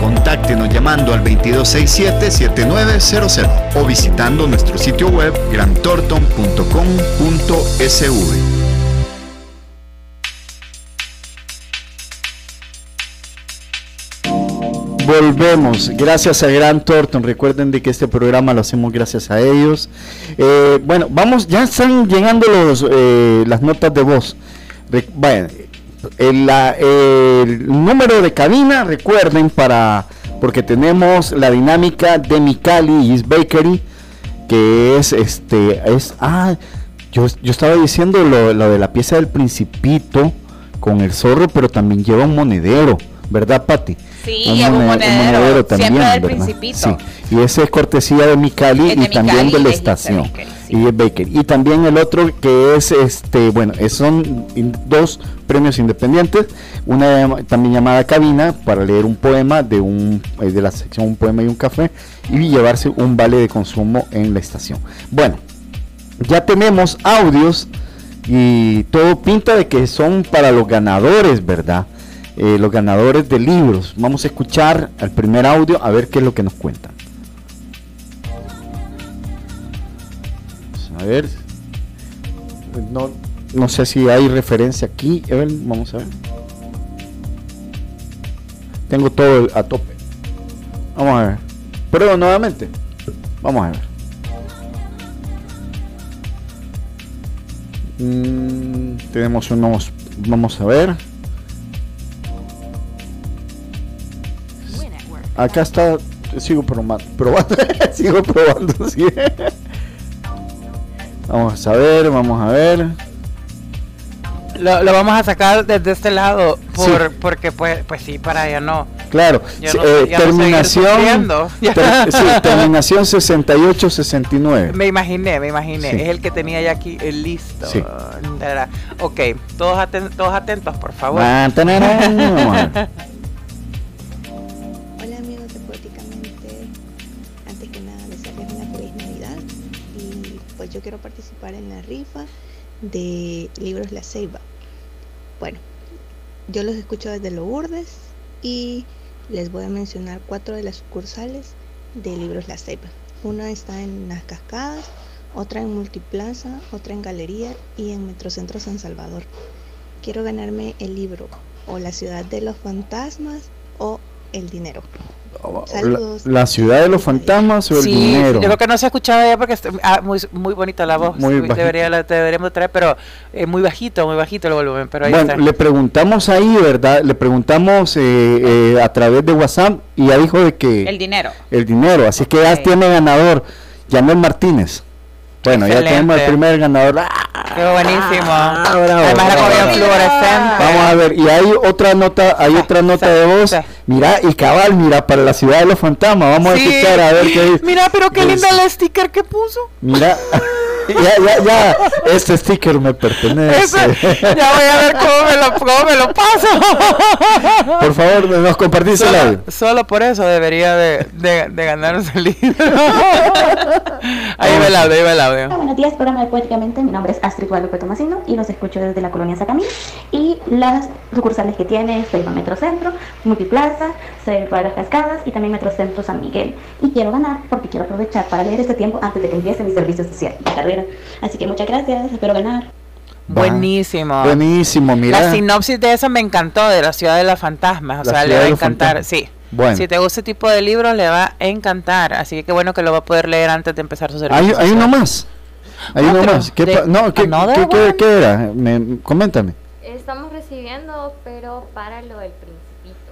Contáctenos llamando al 2267-7900 o visitando nuestro sitio web grantorton.com.sv. Volvemos, gracias a Gran Thornton. Recuerden de que este programa lo hacemos gracias a ellos. Eh, bueno, vamos, ya están llegando los, eh, las notas de voz. Re- bueno, el, la- el número de cabina, recuerden, para porque tenemos la dinámica de Micali y East Bakery, que es este, es, ah, yo, yo estaba diciendo lo, lo de la pieza del Principito con el zorro, pero también lleva un monedero, ¿verdad, Pati? Sí, lleva un monedero, siempre del Principito. Sí, y ese es cortesía de Micali Es de y también de la de Bakery, Y es Bakery. Y también el otro que es este, bueno, son dos premios independientes, una también llamada cabina para leer un poema de un eh, de la sección un poema y un café y llevarse un vale de consumo en la estación. Bueno, ya tenemos audios y todo pinta de que son para los ganadores, ¿verdad? Eh, los ganadores de libros. Vamos a escuchar el primer audio a ver qué es lo que nos cuentan. A ver. No, no sé si hay referencia aquí. Vamos a ver. Tengo todo a tope. Vamos a ver. Prueba nuevamente. Vamos a ver. Mm, tenemos unos. Vamos a ver. Acá está. Sigo probando. probando sigo probando. sí. Vamos a ver, vamos a ver. Lo, lo vamos a sacar desde este lado por, Sí. porque pues pues sí para ya no Claro, Ya no- eh, ya no terminación, sufriendo. ter- sí, terminación 68-69. me imaginé me imaginé Sí. es el que tenía ya aquí eh, listo Sí. Ok todos aten- todos atentos por favor vamos a ver. yo quiero participar en la rifa de libros La Ceiba. Bueno, yo los escucho desde Lourdes y les voy a mencionar cuatro de las sucursales de libros La Ceiba. Una está en Las Cascadas, otra en Multiplaza, otra en Galería y en Metrocentro San Salvador. Quiero ganarme el libro o La Ciudad de los Fantasmas o El Dinero. La, la ciudad de los fantasmas o el Sí, dinero. yo creo que no se ha escuchado ya porque está ah, muy, muy bonita la voz. Muy debería, la deberíamos traer, pero eh, muy bajito, muy bajito el volumen. Pero ahí Bueno, está. le preguntamos ahí, ¿verdad? Le preguntamos eh, eh, a través de WhatsApp y ya dijo de que El dinero. el dinero, así que ya tiene ganador, Yanel Martínez. Bueno, ya tenemos el primer ganador. ¡Ah! Qué buenísimo. bravo, Además la comida fluorescente. Vamos a ver, y hay otra nota, hay otra nota de voz. Mira, y cabal, mira, para la ciudad de los fantasmas. Vamos Sí. a escuchar a ver qué dice. Mira, pero qué Pues, linda el sticker que puso. Mira, ya, ya, ya, este sticker me pertenece. Ya voy a ver cómo me lo, cómo me lo paso. Por favor, nos compartís el Solo, audio. solo por eso debería de, de, de ganarse el libro. Ahí va el audio, ahí va el audio. Hola, buenos días, programa de Poéticamente. Mi nombre es Astrid Guadalupe Tomasino y los escucho desde la colonia Sacamí. Y las sucursales que tiene es Metro Metrocentro, Multiplaza, para las Cascadas y también Metrocentro San Miguel. Y quiero ganar porque quiero aprovechar para leer este tiempo antes de que empiece mi servicio social, mi carrera. Así que muchas gracias, espero ganar. Buenísimo. Buenísimo, mira. La sinopsis de eso me encantó, de la ciudad de los fantasmas. O La sea, le va a encantar, sí. Bueno. Si te gusta ese tipo de libros, le va a encantar. Así que qué bueno que lo va a poder leer antes de empezar su servicio. Hay, uno más. Hay uno más. ¿Qué De no, ¿qué, qué- qué- one. qué era? Me- coméntame. Estamos recibiendo, pero para lo del principito.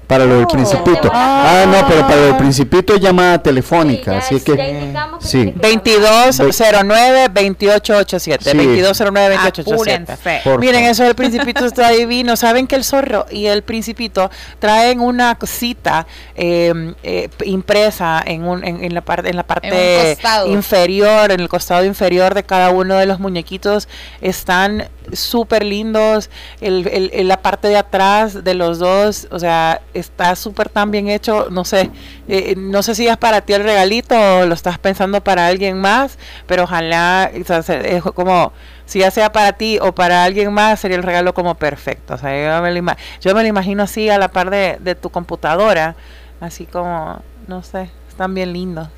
Para lo del Oh. principito. Ah. Ah, no, pero para lo del principito es llamada telefónica. así es- que. sí. 2209-2887. Sí. 2209-2887. Apúrense. Por Miren, eso del principito está divino. Saben que el zorro y el principito traen una cosita eh, eh, impresa en, un, en, en la parte en la parte inferior, en el costado inferior de cada uno de los muñequitos. Están súper lindos. El, el- el- la parte de atrás de los dos, o sea, está súper tan bien hecho. No sé, eh, no sé si es para ti el regalito o lo estás pensando para alguien más, pero ojalá, o sea, se- es como si ya sea para ti o para alguien más, sería el regalo como perfecto. O sea, yo me lo, yo me lo imagino así a la par de, de tu computadora, así como, no sé, están bien lindos.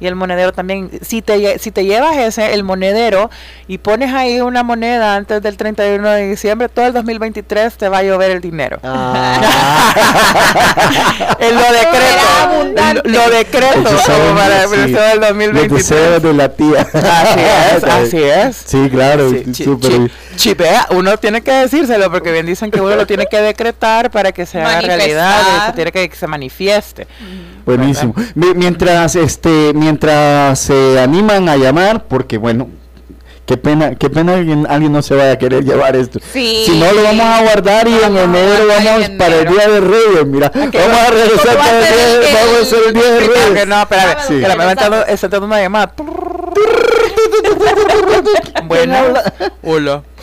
Y el monedero también, si te, si te llevas ese, el monedero, y pones ahí una moneda antes del 31 de diciembre, todo el 2023 te va a llover el dinero. Eh, lo decreto, lo, lo decreto para el sí. resto del Los 2023. deseos de la tía. Así es, así es. Sí, claro. Sí, súper. Chipea, uno tiene que decírselo porque bien dicen que uno lo tiene que decretar para que se haga realidad, Manifestar. se tiene que, que se manifieste. Buenísimo. Mi- Mientras este mientras se animan a llamar, porque bueno, qué pena, qué pena alguien, alguien no se vaya a querer llevar esto. Sí. Si no lo vamos a guardar y en enero vamos en para el día de Reyes, mira, vamos a regresar para el día, vamos a hacer el día de Reyes. que no, espérame, Sí. que la me dando una llamada. Bueno, hola.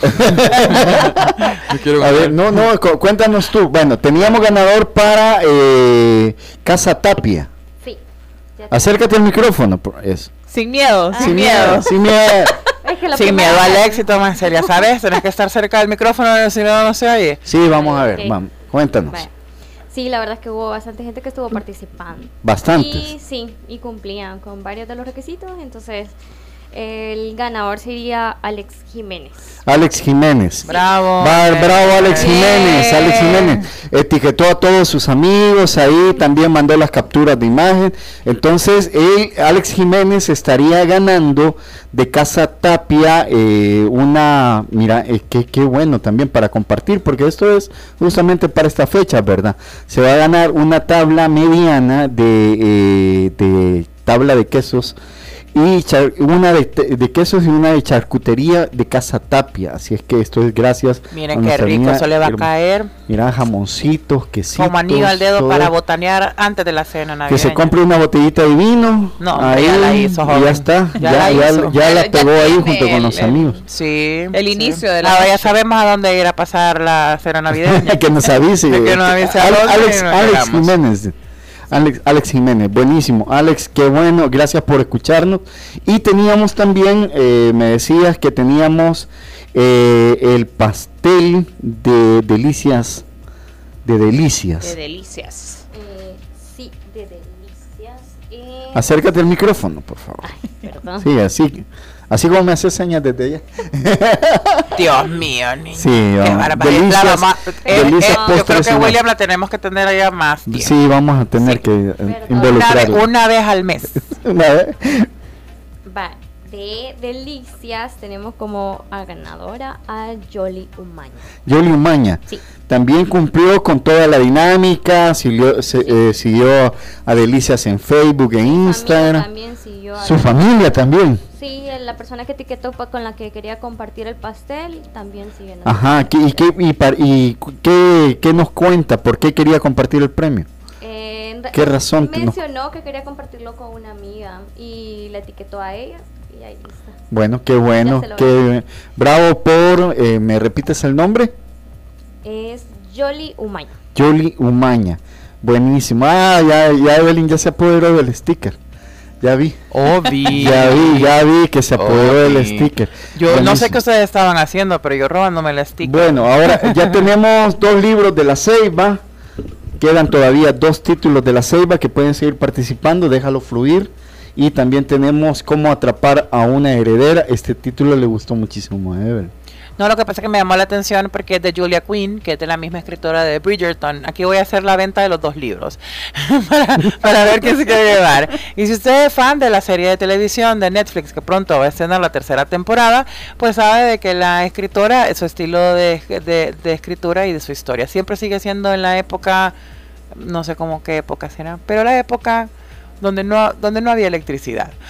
A ver, no, no, cu- cuéntanos tú. Bueno, teníamos ganador para eh, Casa Tapia. Sí. Acércate al micrófono, por eso. Sin miedo, sin, Sin miedo. miedo, sin miedo. Es que la Sin miedo al éxito, más seria, ¿sabes? Tienes que estar cerca del micrófono, si no, no se oye. Sí, vamos a ver, vamos, cuéntanos. Sí, la verdad es que hubo bastante gente que estuvo participando. Bastantes. Y sí, y cumplían con varios de los requisitos. Entonces, el ganador sería Alex Jiménez. Alex Jiménez. Bravo. Va- bravo Alex Bien. Jiménez, Alex Jiménez. Etiquetó a todos sus amigos ahí, también mandó las capturas de imagen. Entonces, él, Alex Jiménez estaría ganando de Casa Tapia eh, una, mira, eh, qué, qué bueno también para compartir, porque esto es justamente para esta fecha, ¿verdad? Se va a ganar una tabla mediana de, eh, de tabla de quesos y char- una de, te- de quesos y una de charcutería de Casa Tapia. Así es que esto es gracias. Miren a qué rico, amiga eso le va a caer Mira, jamoncitos, quesitos. como anillo al dedo todo. para botanear antes de la cena navideña. Que se compre una botellita de vino. No, ahí, ya la hizo, y joven. ya está. Ya Ya, la ya, hizo. ya la Ya pegó ahí junto con los el- amigos. Sí. El sí. inicio de la Ahora ya sabemos a dónde ir a pasar la cena navideña. que nos avise. Que nos avise a Alex, Alex. Jiménez. Alex, Alex Jiménez, buenísimo. Alex, qué bueno, gracias por escucharnos. Y teníamos también, eh, me decías que teníamos eh, el pastel de delicias, de delicias. De delicias. Eh, sí, de delicias. Eh, Acércate al micrófono, por favor. perdón. Sí, así, así como me hace señas desde allá. Dios mío, niño. Sí, Qué vamos. barbaridad. Delicias- La mamá- eh, delicias eh, yo creo que. William la tenemos que tener allá más tiempo. Sí, vamos a tener que eh, Perdón. Una, una vez al mes. Una vez. Va, de delicias tenemos como a ganadora a Yoli Umaña. Yoli Umaña. Sí. También cumplió con toda la dinámica, siguió, se- eh, siguió a Delicias en Facebook, en Instagram. También siguió a Su familia también. Sí, la persona que etiquetó con la que quería compartir el pastel también sigue. en Ajá, ¿qué- ¿y, qué, y, par- y cu- qué, qué nos cuenta? ¿Por qué quería compartir el premio? Eh, ¿Qué razón no? Mencionó que quería compartirlo con una amiga y la etiquetó a ella y ahí está. Bueno, qué bueno. Qué, bravo por, eh, ¿me repites el nombre? Es Jolly Umaña. Yoli Umaña. Buenísimo. Ah, ya, ya Evelyn ya se apoderó del sticker. Ya vi. Obi. Ya vi, ya vi que se apoderó Obi. sticker. Yo no sé qué ustedes estaban haciendo, pero yo robándome el sticker. Bueno, ahora ya tenemos dos libros de la Ceiba. Quedan todavía dos títulos de la Ceiba que pueden seguir participando. Déjalo fluir. Y también tenemos cómo atrapar a una heredera. Este título le gustó muchísimo a Evelyn. No, lo que pasa es que me llamó la atención porque es de Julia Quinn, que es de la misma escritora de Bridgerton. Aquí voy a hacer la venta de los dos libros para, ver qué se quiere llevar. Y si usted es fan de la serie de televisión de Netflix, que pronto va a estrenar la tercera temporada, pues sabe de que la escritora, su estilo de, de- de escritura y de su historia, siempre sigue siendo en la época, no sé cómo qué época será, pero la época donde no donde no había electricidad.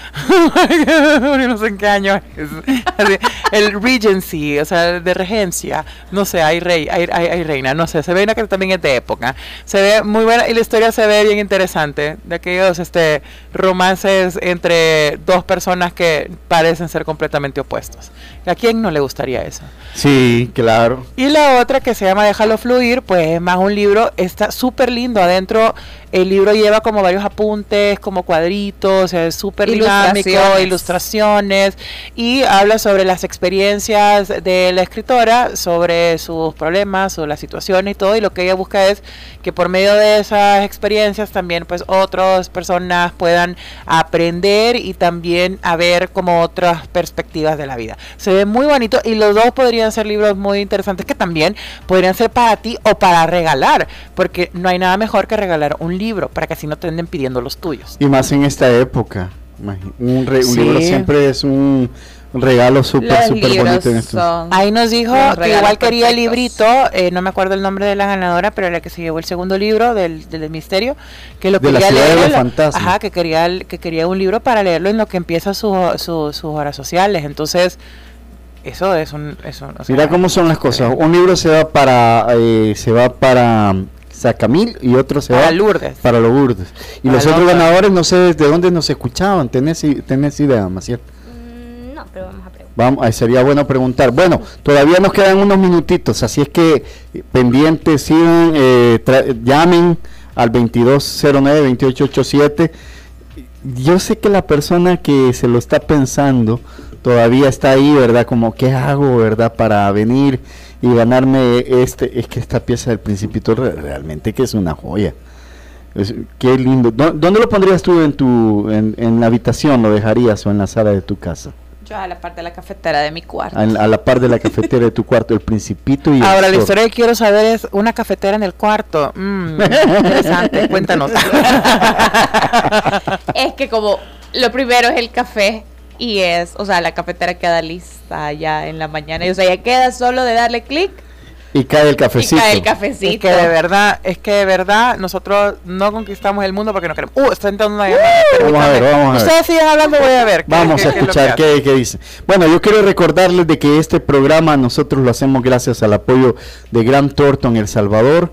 No sé en qué año es. Así, el Regency, o sea, de regencia. No sé, hay rey, hay, hay, hay reina, no sé. Se ve una que también es de época. Se ve muy buena y la historia se ve bien interesante. De aquellos este romances entre dos personas que parecen ser completamente opuestos. ¿A quién no le gustaría eso? Sí, claro. Y la otra que se llama Déjalo fluir, pues es más un libro, está súper lindo. Adentro el libro lleva como varios apuntes, como cuadritos, es súper dinámico, Ilustraciones. Y habla sobre las experiencias de la escritora, sobre sus problemas, sobre las situaciones y todo. Y lo que ella busca es que por medio de esas experiencias también pues otras personas puedan aprender y también a ver como otras perspectivas de la vida. Se ve muy bonito y los dos podrían ser libros muy interesantes que también podrían ser para ti o para regalar, porque no hay nada mejor que regalar un libro para que así no te anden pidiendo los tuyos. Y más en esta época. Un, re- un Sí. libro siempre es un regalo súper, súper bonito en esto. Ahí nos dijo que igual quería el librito, eh, no me acuerdo el nombre de la ganadora, pero la que se llevó el segundo libro del, del misterio, que lo De la quería ciudad de los fantasmas. Ajá, que quería, que quería un libro para leerlo en lo que empieza su- su- sus horas sociales. Entonces, eso es un... Eso, o sea, Mira cómo son las cosas. Un libro se va para eh, se va para Sacamil y otro se Para va Lourdes. para Lourdes. Y Para los otros ganadores no sé desde dónde nos escuchaban. ¿Tenés, tenés idea, Maciel? Mm, no, pero vamos a preguntar. Vamos, sería bueno preguntar. Bueno, todavía nos quedan unos minutitos, así es que pendientes, sigan, eh, llamen al 2209-2887. Yo sé que la persona que se lo está pensando todavía está ahí, ¿verdad? Como, ¿qué hago, verdad? Para venir y ganarme este, es que esta pieza del Principito re- realmente que es una joya. Es- qué lindo. ¿Dó- ¿Dónde lo pondrías tú en tu, en, en la habitación? ¿Lo dejarías o en la sala de tu casa? Yo a la parte de la cafetera de mi cuarto. a, a la par de la cafetera de tu cuarto, el principito y el Ahora, la zorro. historia que quiero saber es una cafetera en el cuarto. Mm, interesante, cuéntanos. Es que como lo primero es el café y es, o sea, la cafetera queda lista ya en la mañana. Y, o sea, ya queda solo de darle clic y cae el y cafecito. cae el cafecito. Es que de verdad, es que de verdad nosotros no conquistamos el mundo porque no queremos. Uh, está entrando una llamada. Vamos a ver, vamos a ver. Ustedes sigan hablando, voy a ver. qué- Vamos qué- a qué escuchar que qué, qué dice. Bueno, yo quiero recordarles de que este programa nosotros lo hacemos gracias al apoyo de Gran Thornton El Salvador,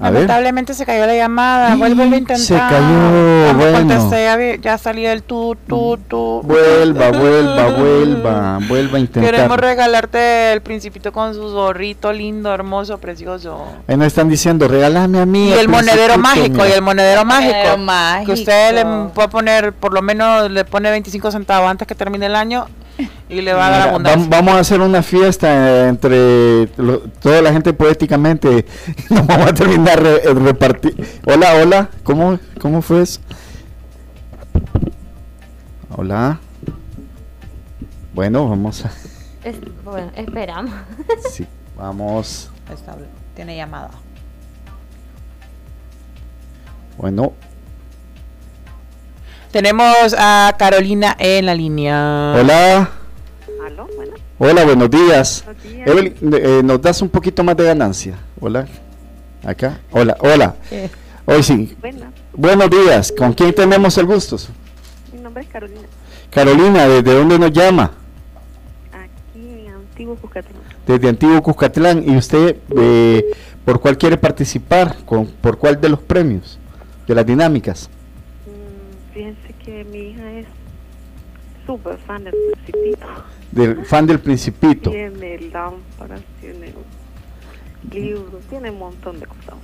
A ver. Lamentablemente se cayó la llamada, vuelve a intentar. Se cayó, Vamos, bueno. contesté, ya, salía el tu, tu, tu. Vuelva, vuelva, vuelva, vuelva a intentar. Queremos regalarte el principito con su zorrito lindo, hermoso, precioso. Ahí nos están diciendo, regálame a mí. Y el monedero mágico, y el monedero mágico. Monedero mágico. Que usted le puede poner, por lo menos le pone 25 centavos antes que termine el año y le va a dar Mira, abundancia. vam- vamos a hacer una fiesta entre lo- toda la gente poéticamente. Nos vamos a terminar re- eh, repartir. Hola, hola. ¿Cómo, ¿Cómo fue eso? Hola. Bueno, vamos a. Es- bueno, esperamos. Sí, vamos. Está- tiene llamada. Bueno, Tenemos a Carolina en la línea. hola. ¿Aló? Bueno. Hola, buenos días. Evelyn, eh, ¿nos das un poquito más de ganancia? Hola. Acá. Hola, hola. Hoy sí. Buenos días. ¿Con quién tenemos el gusto? Mi nombre es Carolina. Carolina, ¿desde dónde nos llama? Aquí en Antiguo Cuscatlán. Desde Antiguo Cuscatlán. ¿Y usted eh, por cuál quiere participar? ¿Con, ¿Por cuál de los premios? ¿De las dinámicas? Mm, Fíjense que mi hija es súper fan del Principito. Del fan del Principito. Tiene lámparas, tiene libros, tiene un montón de cosas.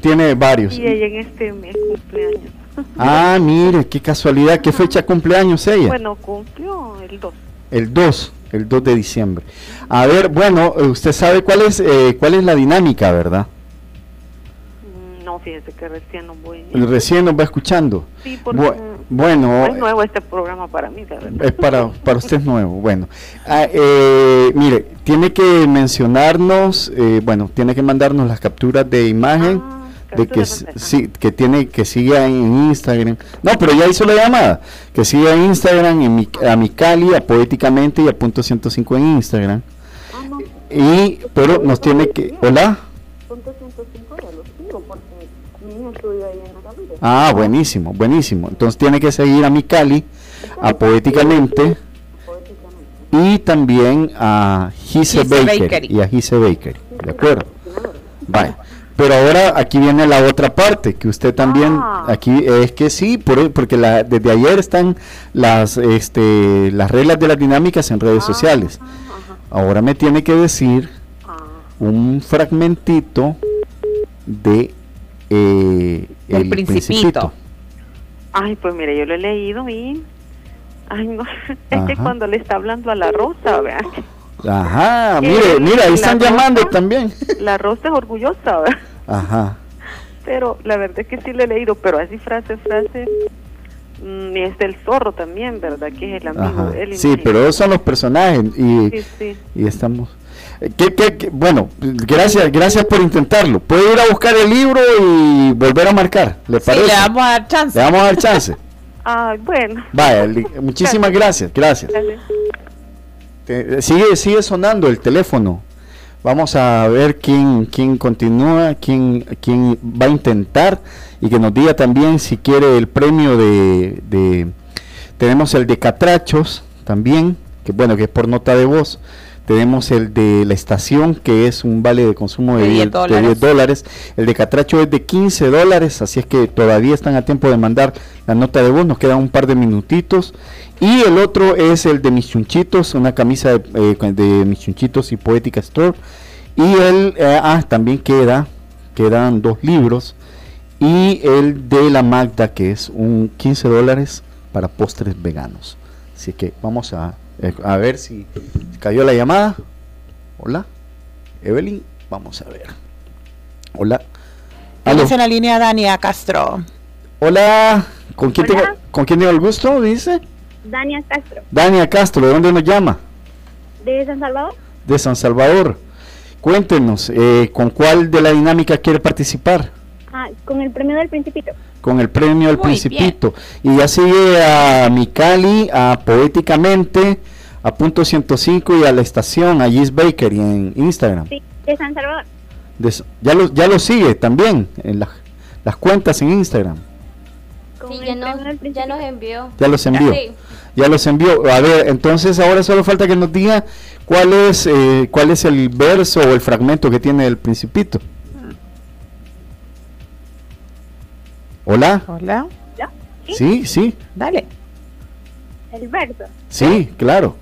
Tiene varios. Y ella en este mes cumpleaños. Ah, mire, qué casualidad. ¿Qué fecha cumpleaños ella? Bueno, cumplió el 2. El 2, el 2 de diciembre. A ver, bueno, usted sabe cuál es eh, cuál es la dinámica, ¿verdad? Mm, No, fíjese que recién no voy. Recién nos va escuchando. Sí, porque Bu- bueno, es nuevo este programa para mí, es para, para usted es nuevo. Bueno, Ah, eh, mire, tiene que mencionarnos, eh, bueno, tiene que mandarnos las capturas de imagen de que sí, que tiene que siga en Instagram. No, pero ya hizo la llamada. Que siga en Instagram en mi, a mi Cali, a Poéticamente y a Punto 105 en Instagram. Y, pero nos tiene que, hola. Porque mi hija estudia ahí en la familia. Ah, buenísimo, buenísimo. Entonces tiene que seguir a mi Cali, a Poéticamente y también a Gise Baker Bakery. y a Gise Bakery. ¿De acuerdo? Vaya. Pero ahora aquí viene la otra parte, que usted también, aquí es que sí, por, porque la, desde ayer están las, este, las reglas de las dinámicas en redes sociales. Ahora me tiene que decir un fragmentito de eh, El Principito. Ay, pues mire, yo lo he leído y... Ay, no, es que cuando le está hablando a la rosa, vean. Ajá, mire, mira, ahí están rosa- llamando también. La rosa es orgullosa, ¿verdad? Ajá. Pero la verdad es que sí lo he leído, pero así frase, frase... mm, y es del zorro también, ¿verdad? Que es el amigo Ajá. de él. Sí, pero esos son los personajes y, Sí, sí. y estamos. Eh, ¿Qué, qué- qué? Bueno, gracias, gracias por intentarlo. Puede ir a buscar el libro y volver a marcar, ¿le Sí, parece? le vamos a dar chance. Le vamos a dar chance. Ay, bueno. Vaya, muchísimas gracias, gracias. Te- sigue, sigue sonando el teléfono. Vamos a ver quién, quién continúa, quién, quién va a intentar y que nos diga también si quiere el premio de, de- tenemos el de Catrachos también, que bueno, que es por nota de voz. Tenemos el de la estación, que es un vale de consumo de, De 10 10 de dólares. 10 dólares. El de Catracho es de 15 dólares, así es que todavía están a tiempo de mandar la nota de voz. Nos quedan un par de minutitos. Y el otro es el de mis chunchitos, una camisa de, eh, de mis chunchitos y Poética Store. Y el, eh, ah, también queda, quedan dos libros. Y el de la Magda, que es un 15 dólares para postres veganos. Así que vamos a, eh, a ver si cayó la llamada. Hola, Evelyn, vamos a ver. Hola. Tienes en la línea Dania Castro. Hola, ¿con quién, tengo, ¿con quién tengo el gusto? Dice. Dania Castro, Dania Castro, ¿de dónde nos llama? de San Salvador. De San Salvador. Cuéntenos, eh, ¿con cuál de la dinámica quiere participar? Ah, con el premio del Principito. Con el premio al Muy Principito. Y ya sigue a Micali, a Poéticamente, a Punto 105 y a la estación, a Gis Bakery en Instagram. Sí, de San Salvador. De ya, lo, ya lo sigue también en las- las cuentas en Instagram. Sí, ya nos, ya nos envió. Ya los envió. Sí. Ya los envió. A ver, entonces ahora solo falta que nos diga cuál es eh, cuál es el verso o el fragmento que tiene el Principito. Hola. Hola. ¿Ya? Sí, sí, Dale. El verso sí, claro.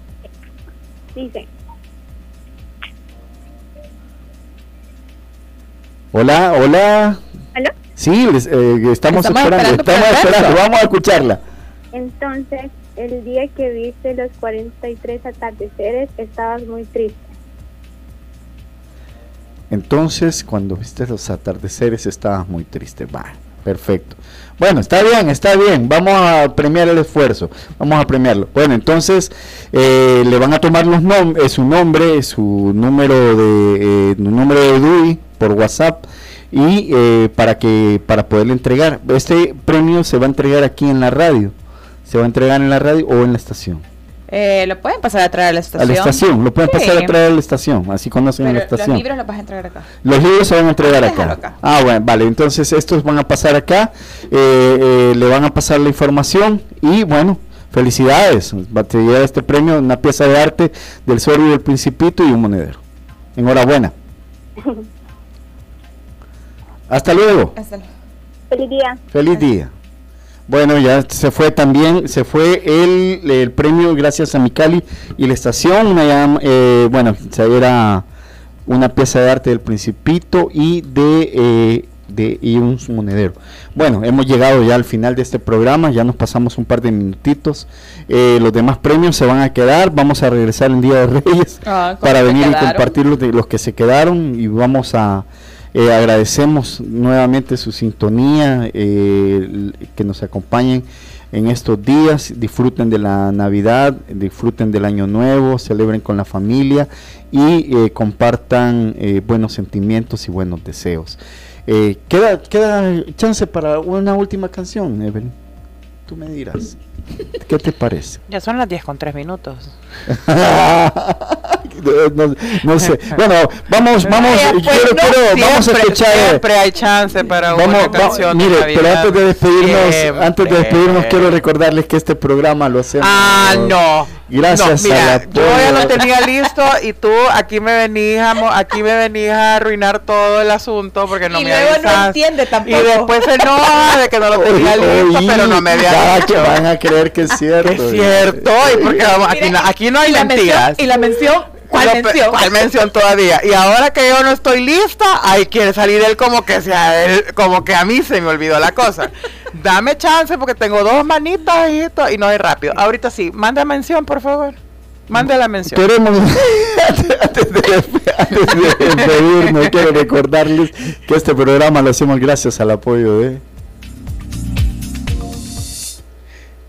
dice: Hola, hola. ¿Aló? Sí, les- eh, estamos, Estamos esperando, estamos esperando, verso. vamos a escucharla. Entonces, el día que viste los 43 atardeceres, estabas muy triste. Entonces, cuando viste los atardeceres estabas muy triste. Va, perfecto. Bueno, está bien, está bien. Vamos a premiar el esfuerzo. Vamos a premiarlo. Bueno, entonces eh, le van a tomar los nom eh, su nombre, su número de eh, número de DUI por WhatsApp y eh, para que para poderle entregar. Este premio se va a entregar aquí en la radio. Se va a entregar en la radio o en la estación. Eh, lo pueden pasar a traer a la A estación. la estación, lo pueden Sí. pasar a traer a la estación, así conocen Pero la estación. Los libros los vas a entregar acá. Los libros se van a entregar acá. Ah, bueno, vale. Entonces estos van a pasar acá, eh, eh, le van a pasar la información y bueno, felicidades. Va a llegar este premio, una pieza de arte del Zorro y del Principito y un monedero. Enhorabuena. Hasta luego. Feliz día. Feliz día. Bueno, ya se fue también, se fue el, el premio gracias a Micali y la estación, una eh, bueno, se- era una pieza de arte del Principito y de, eh, de y un monedero. Bueno, hemos llegado ya al final de este programa, ya nos pasamos un par de minutitos. Eh, los demás premios se van a quedar, vamos a regresar el Día de Reyes Ah, ¿cómo para venir y compartir los, de, los que se quedaron y vamos a eh, agradecemos nuevamente su sintonía, eh, que nos acompañen en estos días, disfruten de la Navidad, disfruten del Año Nuevo, celebren con la familia y eh, compartan eh, buenos sentimientos y buenos deseos. Eh, queda, queda chance para una última canción, Evelyn. Tú me dirás. ¿Qué te parece? Ya son las 10 con 3 minutos. no, no sé. Bueno, vamos, vamos, pues quiero, no quiero- vamos a siempre, escuchar. eh, Siempre hay chance para Vamos, una va- canción. de mire, pero Navidad. antes de despedirnos, Siempre. antes de despedirnos quiero recordarles que este programa lo hacemos. Ah, no. Gracias No, mira, a la yo ya lo tenía listo y tú aquí me venías, a mo- aquí me venías a arruinar todo el asunto porque no Y me luego no avisaste. entiende tampoco. Y después se enoja de que no lo tenía listo, Oí, pero no me había ya que van a creer que es cierto. Es cierto, y porque vamos, aquí, no, aquí no hay y la mención- mentiras. y la mención, ¿cuál mención? ¿Cuál mención todavía? Y ahora que yo no estoy lista, ahí quiere salir él como que sea él, como que a mí se me olvidó la cosa. Dame chance porque tengo dos manitas y, esto, y no es rápido. Ahorita sí, manda mención, por favor. Mande la mención. Queremos, antes de, antes quiero recordarles que este programa lo hacemos gracias al apoyo de...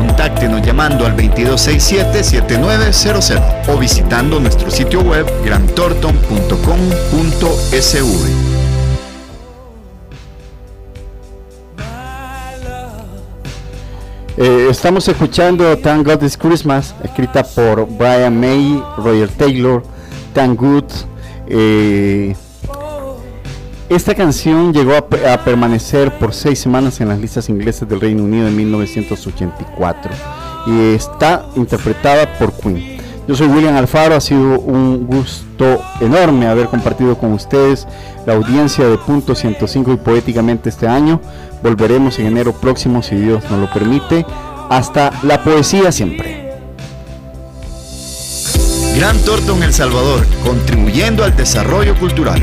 Contáctenos llamando al 2267-7900 o visitando nuestro sitio web grantorton.com.sv. Eh, estamos escuchando Thank God It's Christmas, escrita por Brian May, Roger Taylor, Thank Good. eh, esta canción llegó a, pe- a permanecer por seis semanas en las listas inglesas del Reino Unido en 1984 y está interpretada por Queen. Yo soy William Alfaro, ha sido un gusto enorme haber compartido con ustedes la audiencia de Punto 105 y Poéticamente este año. Volveremos en enero próximo si Dios nos lo permite. Hasta la poesía siempre. Gran Thornton El Salvador, contribuyendo al desarrollo cultural,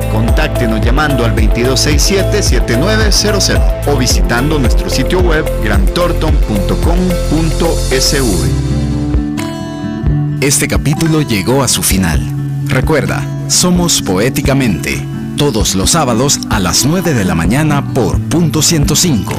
Contáctenos llamando al 2267-7900 o visitando nuestro sitio web grantorton.com.sv. Este capítulo llegó a su final. Recuerda, somos Poéticamente, todos los sábados a las 9 de la mañana por punto 105.